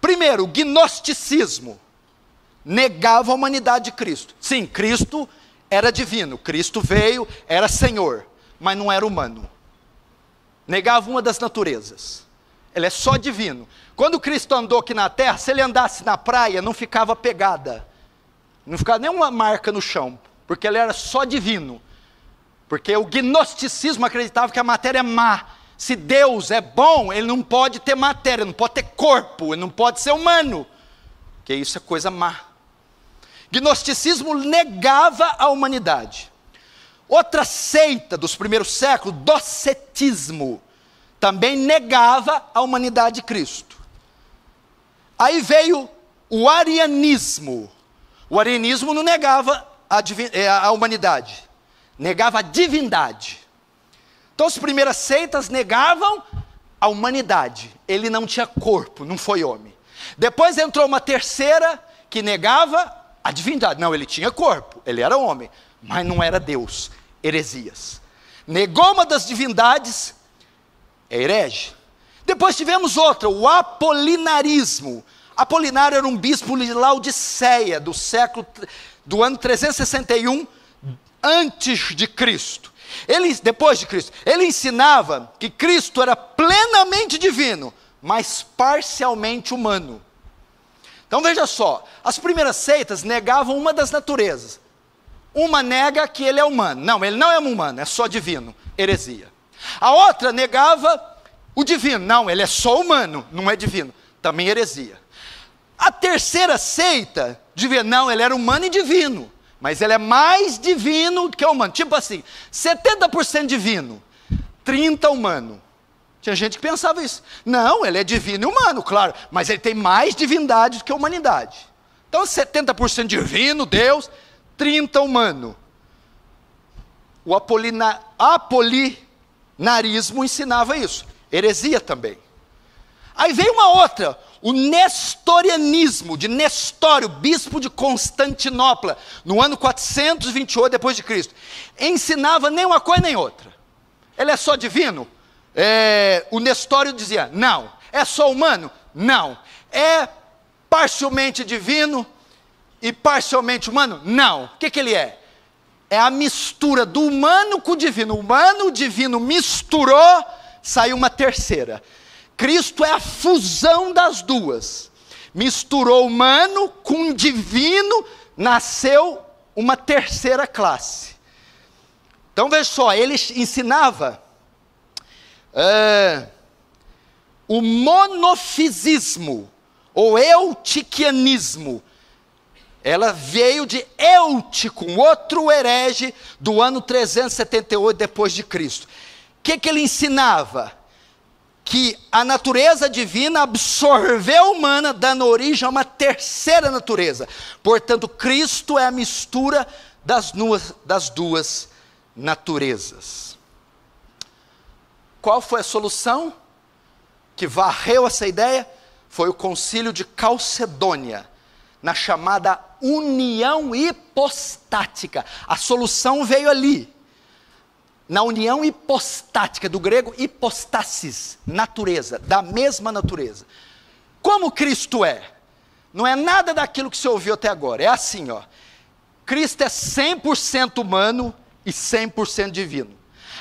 Primeiro, o gnosticismo negava a humanidade de Cristo. Sim, Cristo era divino, Cristo veio, era Senhor, mas não era humano negava uma das naturezas. Ele é só divino. Quando Cristo andou aqui na terra, se ele andasse na praia, não ficava pegada. Não ficava nenhuma marca no chão. porque ele era só divino. Porque o gnosticismo acreditava que a matéria é má. Se Deus é bom, ele não pode ter matéria, não pode ter corpo, ele não pode ser humano. Que isso é coisa má. Gnosticismo negava a humanidade. Outra seita dos primeiros séculos, docetismo, também negava a humanidade de Cristo. Aí veio o arianismo. O arianismo não negava a, é, a humanidade, negava a divindade. Então as primeiras seitas negavam a humanidade. Ele não tinha corpo, não foi homem. Depois entrou uma terceira que negava a divindade. Não, ele tinha corpo, ele era homem, mas não era Deus. Heresias. Negou uma das divindades, é herege. Depois tivemos outra, o apolinarismo. Apolinário era um bispo de Laodiceia, do século do ano 361 antes de Cristo. Ele, depois de Cristo, ele ensinava que Cristo era plenamente divino, mas parcialmente humano. Então veja só, as primeiras seitas negavam uma das naturezas. Uma nega que ele é humano. Não, ele não é humano, é só divino. Heresia. A outra negava o divino. Não, ele é só humano, não é divino. Também heresia. A terceira seita dizia, não, ele era humano e divino. Mas ele é mais divino que humano. Tipo assim, 70% divino, 30% humano. Tinha gente que pensava isso. Não, ele é divino e humano, claro, mas ele tem mais divindade do que humanidade. Então, 70% divino, Deus, 30% humano. O apolina, apolinarismo ensinava isso. Heresia também. Aí veio uma outra, o nestorianismo de Nestório, bispo de Constantinopla, no ano 428 depois de Cristo. Ensinava nem uma coisa nem outra. Ele é só divino? É, o Nestório dizia: não. É só humano? Não. É parcialmente divino e parcialmente humano? Não. O que, que ele é? É a mistura do humano com o divino. O humano, o divino misturou, saiu uma terceira. Cristo é a fusão das duas. Misturou humano com divino, nasceu uma terceira classe. Então veja só, ele ensinava é, o monofisismo, ou eutiquianismo. Ela veio de Eutico, um outro herege do ano 378 depois de Cristo. O que, que ele ensinava? Que a natureza divina absorveu a humana, dando origem a uma terceira natureza. Portanto, Cristo é a mistura das duas, das duas naturezas. Qual foi a solução que varreu essa ideia? Foi o concílio de Calcedônia, na chamada união hipostática. A solução veio ali na união hipostática, do grego hipostasis, natureza, da mesma natureza. Como Cristo é? Não é nada daquilo que você ouviu até agora, é assim, ó. Cristo é 100% humano e 100% divino.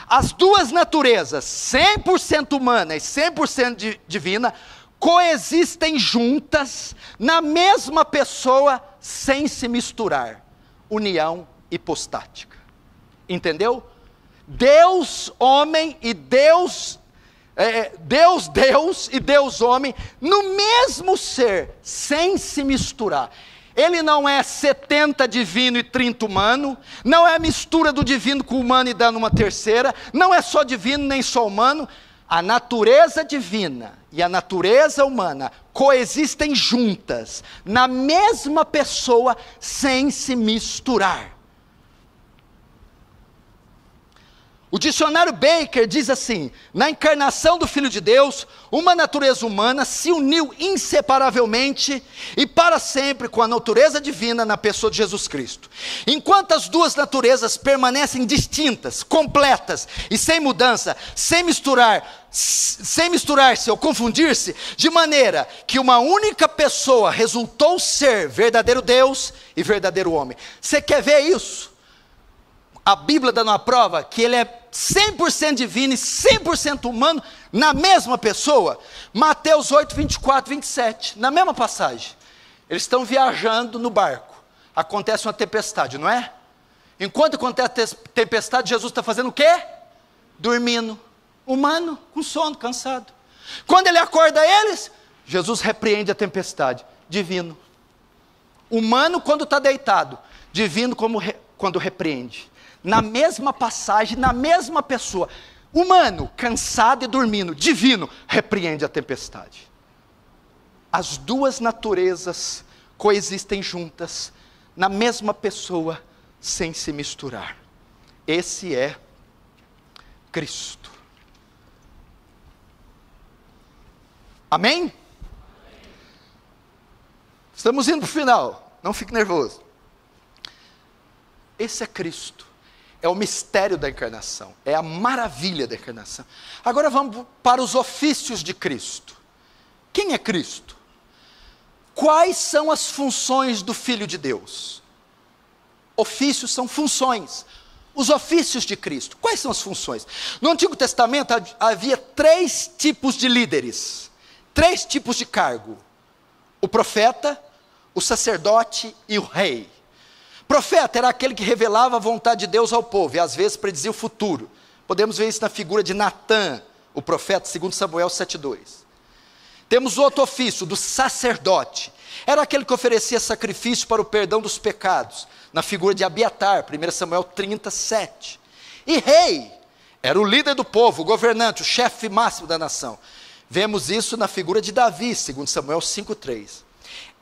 As duas naturezas, 100% humana e 100% divina, coexistem juntas na mesma pessoa sem se misturar. União hipostática. Entendeu? Deus, homem e Deus, é, é, Deus, Deus e Deus, homem, no mesmo ser, sem se misturar. Ele não é 70 divino e 30 humano, não é a mistura do divino com o humano e dando uma terceira, não é só divino nem só humano. A natureza divina e a natureza humana coexistem juntas, na mesma pessoa, sem se misturar. O dicionário Baker diz assim: na encarnação do Filho de Deus, uma natureza humana se uniu inseparavelmente e para sempre com a natureza divina na pessoa de Jesus Cristo. Enquanto as duas naturezas permanecem distintas, completas e sem mudança, sem misturar, sem misturar-se ou confundir-se, de maneira que uma única pessoa resultou ser verdadeiro Deus e verdadeiro homem. Você quer ver isso? A Bíblia dando a prova que ele é 100% divino e 100% humano na mesma pessoa. Mateus 8, 24, 27, na mesma passagem. Eles estão viajando no barco. Acontece uma tempestade, não é? Enquanto acontece a tempestade, Jesus está fazendo o quê? Dormindo. Humano, com sono, cansado. Quando ele acorda eles, Jesus repreende a tempestade. Divino. Humano quando está deitado. Divino como re, quando repreende. Na mesma passagem, na mesma pessoa. Humano, cansado e dormindo. Divino, repreende a tempestade. As duas naturezas coexistem juntas, na mesma pessoa, sem se misturar. Esse é Cristo. Amém? Estamos indo para o final, não fique nervoso. Esse é Cristo, é o mistério da encarnação, é a maravilha da encarnação. Agora vamos para os ofícios de Cristo. Quem é Cristo? Quais são as funções do Filho de Deus? Ofícios são funções. Os ofícios de Cristo. Quais são as funções? No Antigo Testamento havia três tipos de líderes, três tipos de cargo: o profeta, o sacerdote e o rei. Profeta era aquele que revelava a vontade de Deus ao povo e às vezes predizia o futuro. Podemos ver isso na figura de Natã, o profeta, segundo Samuel 7:2. Temos outro ofício do sacerdote. Era aquele que oferecia sacrifício para o perdão dos pecados, na figura de Abiatar, 1 Samuel 37. E rei, era o líder do povo, o governante, o chefe máximo da nação. Vemos isso na figura de Davi, 2 Samuel 5,3.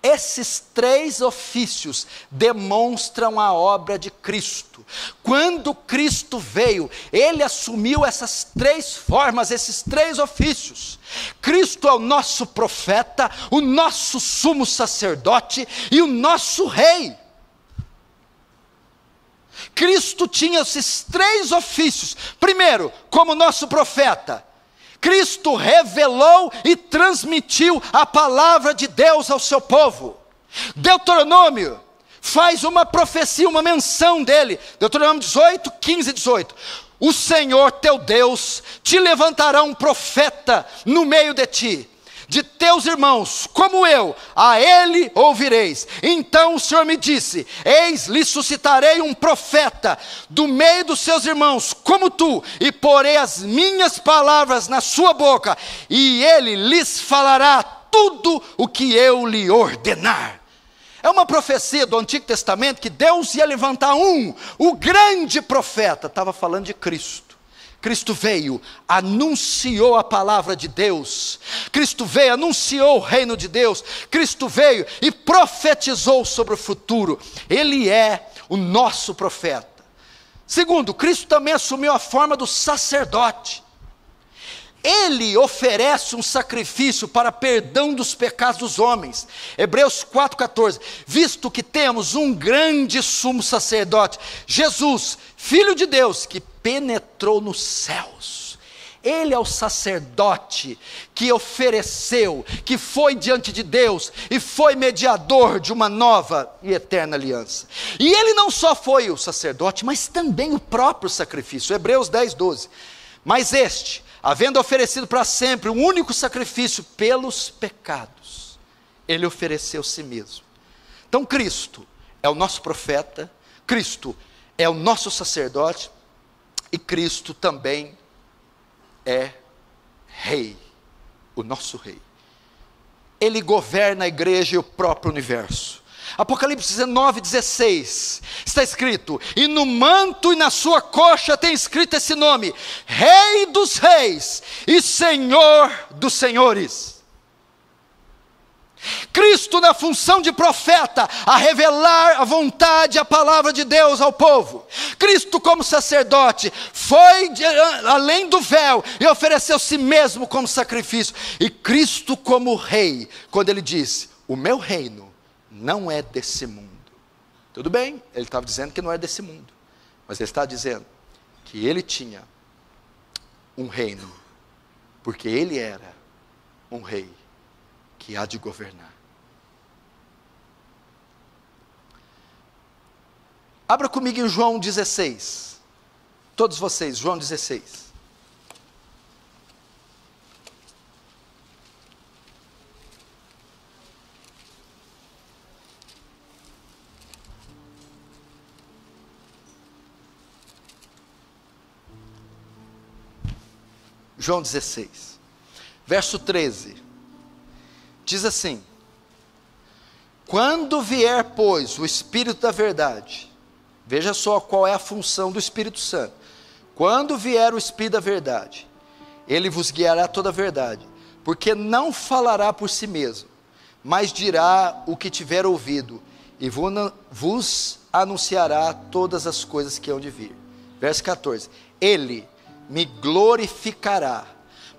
Esses três ofícios demonstram a obra de Cristo. Quando Cristo veio, ele assumiu essas três formas, esses três ofícios. Cristo é o nosso profeta, o nosso sumo sacerdote e o nosso rei. Cristo tinha esses três ofícios. Primeiro, como nosso profeta, Cristo revelou e transmitiu a palavra de Deus ao seu povo. Deuteronômio faz uma profecia, uma menção dele. Deuteronômio 18, 15 e 18. O Senhor teu Deus te levantará um profeta no meio de ti de teus irmãos, como eu, a ele ouvireis. Então o Senhor me disse: Eis, lhe suscitarei um profeta do meio dos seus irmãos, como tu, e porei as minhas palavras na sua boca, e ele lhes falará tudo o que eu lhe ordenar. É uma profecia do Antigo Testamento que Deus ia levantar um, o grande profeta, estava falando de Cristo. Cristo veio, anunciou a palavra de Deus, Cristo veio, anunciou o reino de Deus, Cristo veio e profetizou sobre o futuro, Ele é o nosso profeta. Segundo, Cristo também assumiu a forma do sacerdote. Ele oferece um sacrifício para perdão dos pecados dos homens. Hebreus 4,14. Visto que temos um grande sumo sacerdote, Jesus, Filho de Deus, que penetrou nos céus. Ele é o sacerdote que ofereceu, que foi diante de Deus e foi mediador de uma nova e eterna aliança. E ele não só foi o sacerdote, mas também o próprio sacrifício. Hebreus 10, 12. Mas este, havendo oferecido para sempre um único sacrifício pelos pecados, ele ofereceu si mesmo. Então Cristo é o nosso profeta, Cristo é o nosso sacerdote, e Cristo também é Rei, o nosso Rei. Ele governa a igreja e o próprio universo. Apocalipse 19, 16, está escrito: E no manto e na sua coxa tem escrito esse nome: Rei dos Reis e Senhor dos Senhores. Cristo na função de profeta, a revelar a vontade, a palavra de Deus ao povo. Cristo como sacerdote, foi de, além do véu e ofereceu si mesmo como sacrifício. E Cristo como rei, quando ele disse: "O meu reino não é desse mundo". Tudo bem, ele estava dizendo que não é desse mundo, mas ele está dizendo que ele tinha um reino, porque ele era um rei que há de governar. Abra comigo em João 16. Todos vocês, João 16. João 16, verso 13. Diz assim: Quando vier, pois, o Espírito da Verdade, veja só qual é a função do Espírito Santo. Quando vier o Espírito da Verdade, ele vos guiará toda a verdade, porque não falará por si mesmo, mas dirá o que tiver ouvido, e vos anunciará todas as coisas que hão de vir. Verso 14: Ele me glorificará,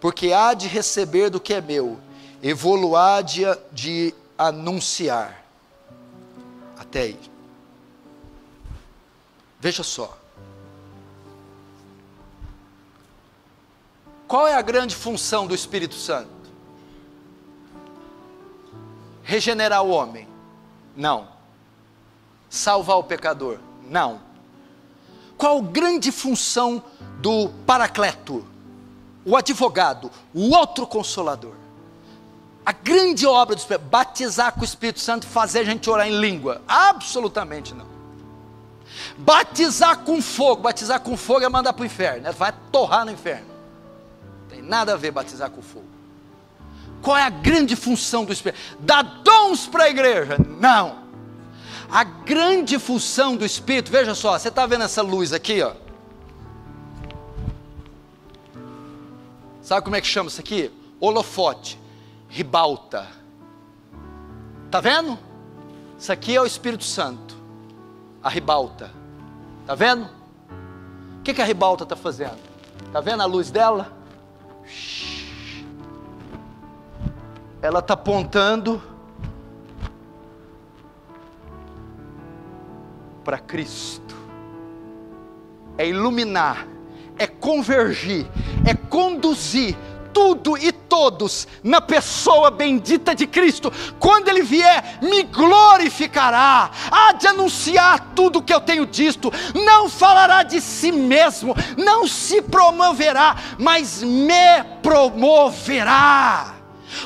porque há de receber do que é meu, e vou-lo-á de, de anunciar. Até aí. Veja só. Qual é a grande função do Espírito Santo? Regenerar o homem? Não. Salvar o pecador? Não. Qual a grande função do Paracleto? O advogado, o outro consolador. A grande obra do Espírito, batizar com o Espírito Santo fazer a gente orar em língua? Absolutamente não. Batizar com fogo, batizar com fogo é mandar para o inferno, vai torrar no inferno. Tem nada a ver batizar com fogo. Qual é a grande função do Espírito? Dar dons para a igreja? Não. A grande função do Espírito, veja só, você está vendo essa luz aqui, ó? Sabe como é que chama isso aqui? Holofote, ribalta. Tá vendo? Isso aqui é o Espírito Santo, a ribalta. Tá vendo? O que, que a ribalta está fazendo? Tá vendo a luz dela? Ela está apontando para Cristo. É iluminar, é convergir, é conduzir tudo e todos na pessoa bendita de Cristo. Quando Ele vier, me glorificará, há de anunciar tudo o que eu tenho dito, não falará de si mesmo, não se promoverá, mas me promoverá.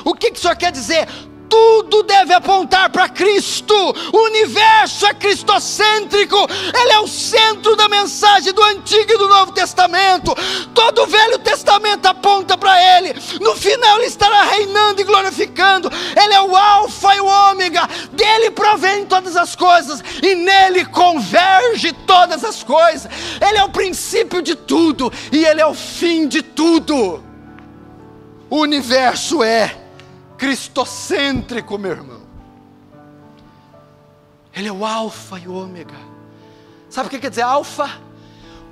O que, que isso quer dizer? Tudo deve apontar para Cristo. O universo é cristocêntrico, ele é o centro da mensagem do Antigo e do Novo Testamento. Todo o Velho Testamento aponta para ele. No final ele estará reinando e glorificando. Ele é o alfa e o ômega. Dele provém todas as coisas e nele converge todas as coisas. Ele é o princípio de tudo e ele é o fim de tudo. O universo é cristocêntrico, meu irmão. Ele é o alfa e o ômega. Sabe o que quer dizer alfa?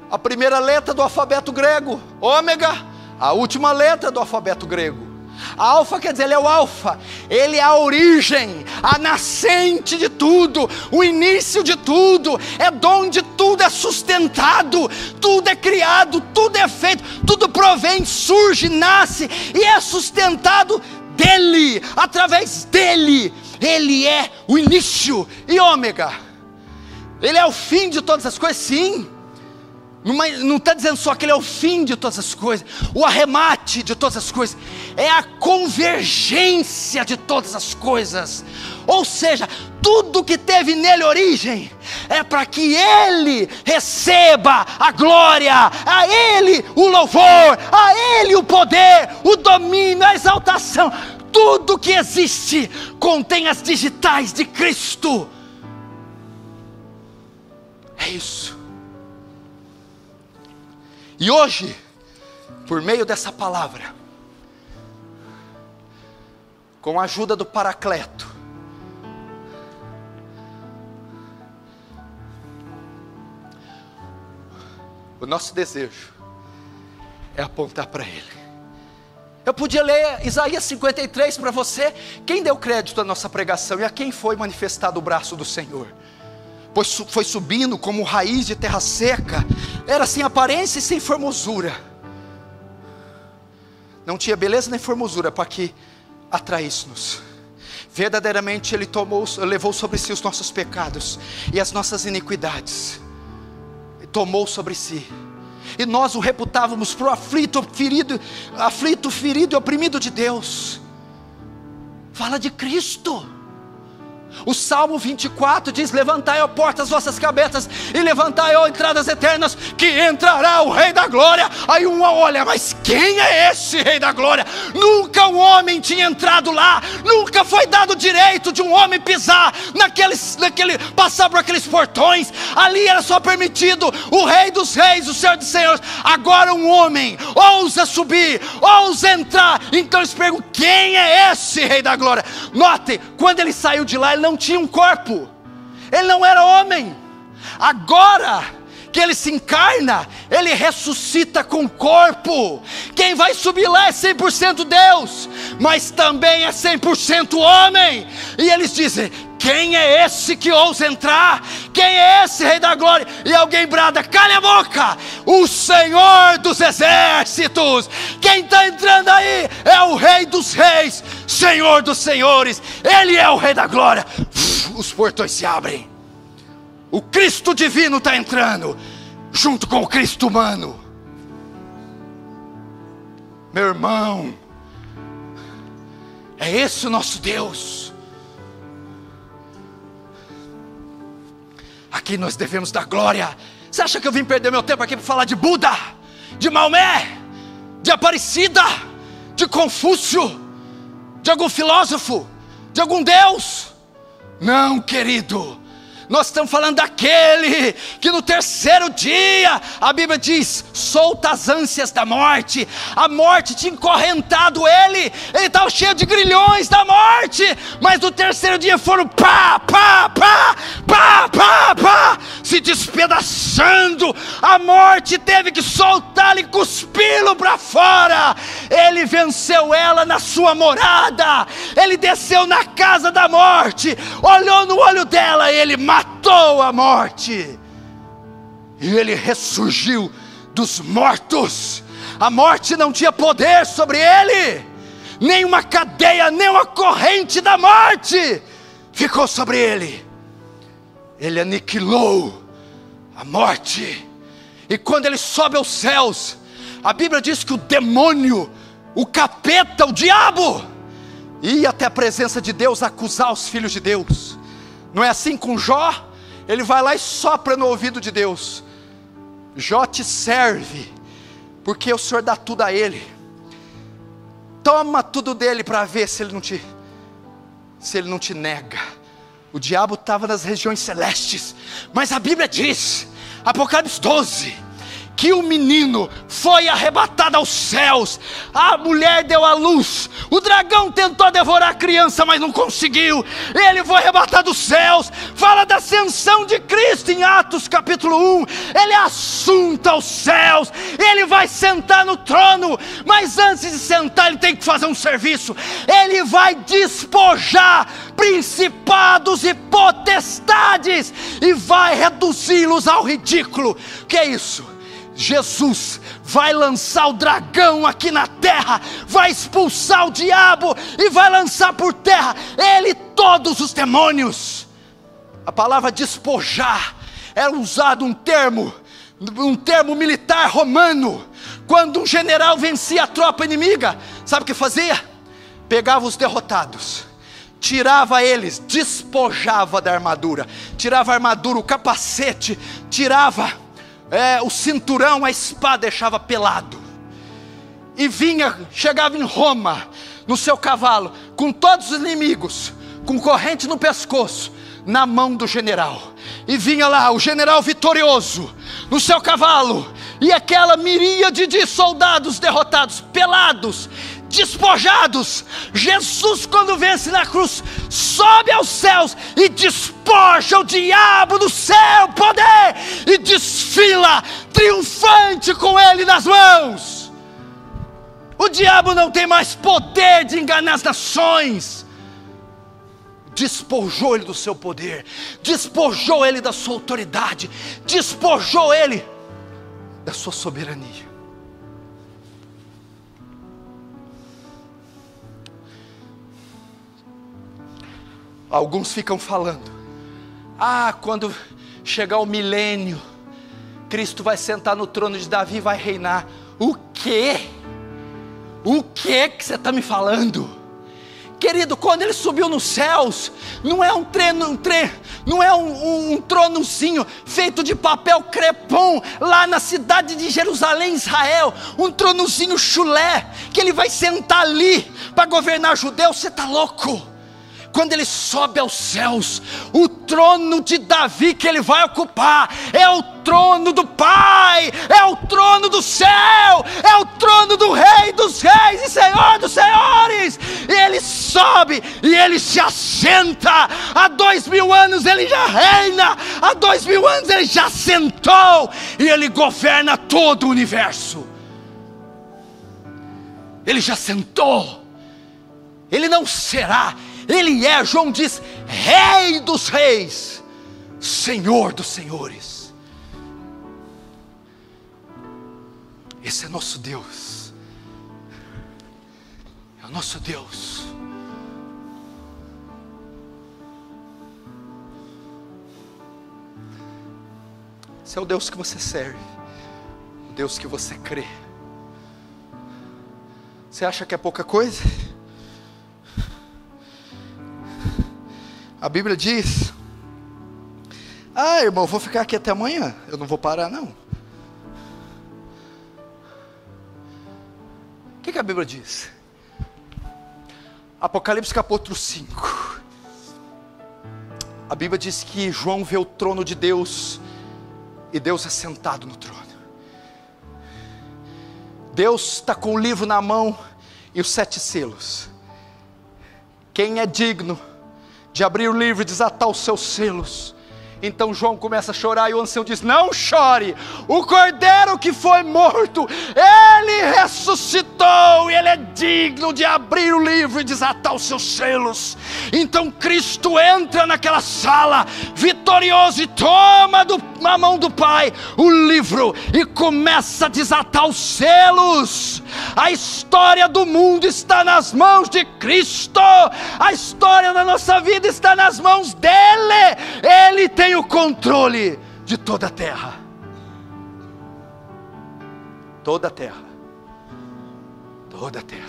A primeira letra do alfabeto grego. Ômega, a última letra do alfabeto grego. Alfa quer dizer, ele é o alfa, ele é a origem, a nascente de tudo, o início de tudo, é onde tudo é sustentado, tudo é criado, tudo é feito, tudo provém, surge, nasce e é sustentado dele, através dele, ele é o início e ômega. Ele é o fim de todas as coisas, sim. Não está dizendo só que ele é o fim de todas as coisas, o arremate de todas as coisas, é a convergência de todas as coisas. Ou seja, tudo que teve nele origem é para que ele receba a glória, a ele o louvor, a ele o poder, o domínio, a exaltação. Tudo que existe contém as digitais de Cristo. É isso. E hoje, por meio dessa palavra, com a ajuda do Paracleto, O nosso desejo é apontar para Ele. Eu podia ler Isaías 53 para você. Quem deu crédito à nossa pregação e a quem foi manifestado o braço do Senhor? Pois foi subindo como raiz de terra seca, era sem aparência e sem formosura. Não tinha beleza nem formosura para que atraísse-nos. Verdadeiramente Ele tomou, levou sobre si os nossos pecados e as nossas iniquidades tomou sobre si. E nós o reputávamos para o aflito, ferido, aflito, ferido e oprimido de Deus. Fala de Cristo. O Salmo 24 diz: Levantai, ó portas, as vossas cabeças, e levantai, ó entradas eternas, que entrará o Rei da Glória. Aí um olha, mas quem é esse Rei da Glória? Nunca um homem tinha entrado lá, nunca foi dado o direito de um homem pisar naqueles, naquele, passar por aqueles portões. Ali era só permitido o Rei dos Reis, o Senhor dos Senhores. Agora um homem ousa subir, ousa entrar. Então eles perguntam: quem é esse Rei da Glória? Note, quando ele saiu de lá, ele não tinha um corpo, ele não era homem. Agora, que ele se encarna, ele ressuscita com corpo. Quem vai subir lá é 100% Deus, mas também é 100% homem. E eles dizem: quem é esse que ousa entrar? Quem é esse Rei da Glória? E alguém brada: cale a boca! O Senhor dos Exércitos! Quem está entrando aí é o Rei dos Reis, Senhor dos Senhores, Ele é o Rei da Glória. Os portões se abrem. O Cristo divino está entrando, junto com o Cristo humano. Meu irmão, é esse o nosso Deus. Aqui nós devemos dar glória. Você acha que eu vim perder meu tempo aqui para falar de Buda, de Maomé, de Aparecida, de Confúcio, de algum filósofo, de algum Deus? Não, querido. Nós estamos falando daquele que no terceiro dia, a Bíblia diz: solta as ânsias da morte. A morte tinha encorrentado ele, ele estava cheio de grilhões da morte, mas no terceiro dia foram pá, pá, pá, pá, pá, pá, se despedaçando. A morte teve que soltá-lo e cuspi-lo para fora. Ele venceu ela na sua morada, ele desceu na casa da morte, olhou no olho dela, ele matou matou a morte, e ele ressurgiu dos mortos. A morte não tinha poder sobre ele, nem uma cadeia, nem uma corrente da morte ficou sobre ele. Ele aniquilou a morte, e quando ele sobe aos céus, a Bíblia diz que o demônio, o capeta, o diabo, ia até a presença de Deus acusar os filhos de Deus. Não é assim com Jó? Ele vai lá e sopra no ouvido de Deus. Jó te serve, porque o Senhor dá tudo a ele. Toma tudo dele para ver se ele não te se ele não te nega. O diabo estava nas regiões celestes, mas a Bíblia diz, Apocalipse 12, que o menino foi arrebatado aos céus, a mulher deu à luz, o dragão tentou devorar a criança, mas não conseguiu, ele foi arrebatado aos céus. Fala da ascensão de Cristo em Atos capítulo 1, ele assunta aos céus, ele vai sentar no trono, mas antes de sentar, ele tem que fazer um serviço, ele vai despojar principados e potestades e vai reduzi-los ao ridículo. Que é isso? Jesus vai lançar o dragão aqui na terra, vai expulsar o diabo e vai lançar por terra ele todos os demônios. A palavra despojar era usado um termo, um termo militar romano. Quando um general vencia a tropa inimiga, sabe o que fazia? Pegava os derrotados, tirava eles, despojava da armadura, tirava a armadura, o capacete, tirava é, o cinturão, a espada deixava pelado. E vinha, chegava em Roma, no seu cavalo, com todos os inimigos, com corrente no pescoço, na mão do general. E vinha lá o general vitorioso, no seu cavalo, e aquela miríade de soldados derrotados, pelados, despojados. Jesus, quando vence na cruz, sobe aos céus e despoja o diabo do seu poder e desfila triunfante com ele nas mãos. O diabo não tem mais poder de enganar as nações. Despojou ele do seu poder, despojou ele da sua autoridade, despojou ele da sua soberania. Alguns ficam falando: ah, quando chegar o milênio, Cristo vai sentar no trono de Davi e vai reinar. O quê? O que que você está me falando? Querido, quando ele subiu nos céus, não é um treino, um tre, não é um, um, um tronozinho feito de papel crepom lá na cidade de Jerusalém, Israel, um tronozinho chulé que ele vai sentar ali para governar judeus. Você está louco? Quando ele sobe aos céus, o trono de Davi que ele vai ocupar é o trono do Pai, é o trono do céu, é o trono do Rei dos Reis e Senhor dos Senhores. E ele sobe e ele se assenta. Há dois mil anos ele já reina, há dois mil anos ele já sentou e ele governa todo o universo. Ele já sentou, ele não será ele é, João diz, Rei dos Reis, Senhor dos Senhores. Esse é nosso Deus, é o nosso Deus. Esse é o Deus que você serve, o Deus que você crê. Você acha que é pouca coisa? A Bíblia diz: Ah, irmão, vou ficar aqui até amanhã. Eu não vou parar, não. O que, que a Bíblia diz? Apocalipse capítulo 5. A Bíblia diz que João vê o trono de Deus e Deus é sentado no trono. Deus está com o livro na mão e os sete selos. Quem é digno de abrir o livro e desatar os seus selos. Então João começa a chorar e o ancião diz: Não chore, o cordeiro que foi morto, ele ressuscitou e ele é digno de abrir o livro e desatar os seus selos. Então Cristo entra naquela sala, vitorioso, e toma do, na mão do Pai o livro e começa a desatar os selos. A história do mundo está nas mãos de Cristo, a história da nossa vida está nas mãos dele, ele tem tem o controle de toda a terra. Toda a terra. Toda a terra.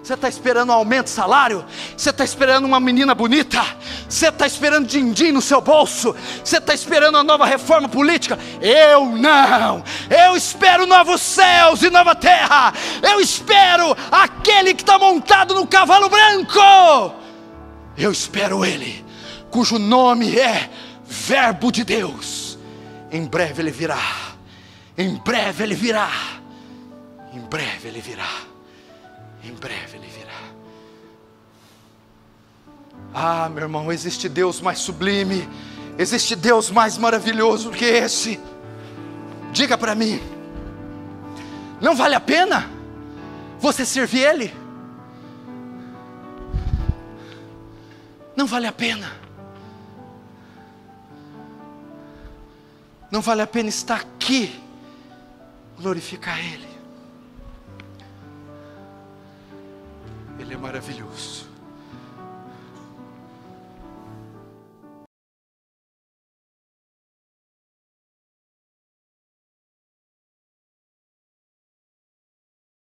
Você está esperando um aumento de salário? Você está esperando uma menina bonita? Você está esperando din-din no seu bolso? Você está esperando uma nova reforma política? Eu não! Eu espero novos céus e nova terra! Eu espero aquele que está montado no cavalo branco! Eu espero Ele, cujo nome é Verbo de Deus. Em breve Ele virá, em breve Ele virá, em breve Ele virá. Em breve ele virá. Ah, meu irmão, existe Deus mais sublime, existe Deus mais maravilhoso que esse. Diga para mim, não vale a pena você servir Ele? Não vale a pena. Não vale a pena estar aqui, glorificar Ele. Ele é maravilhoso.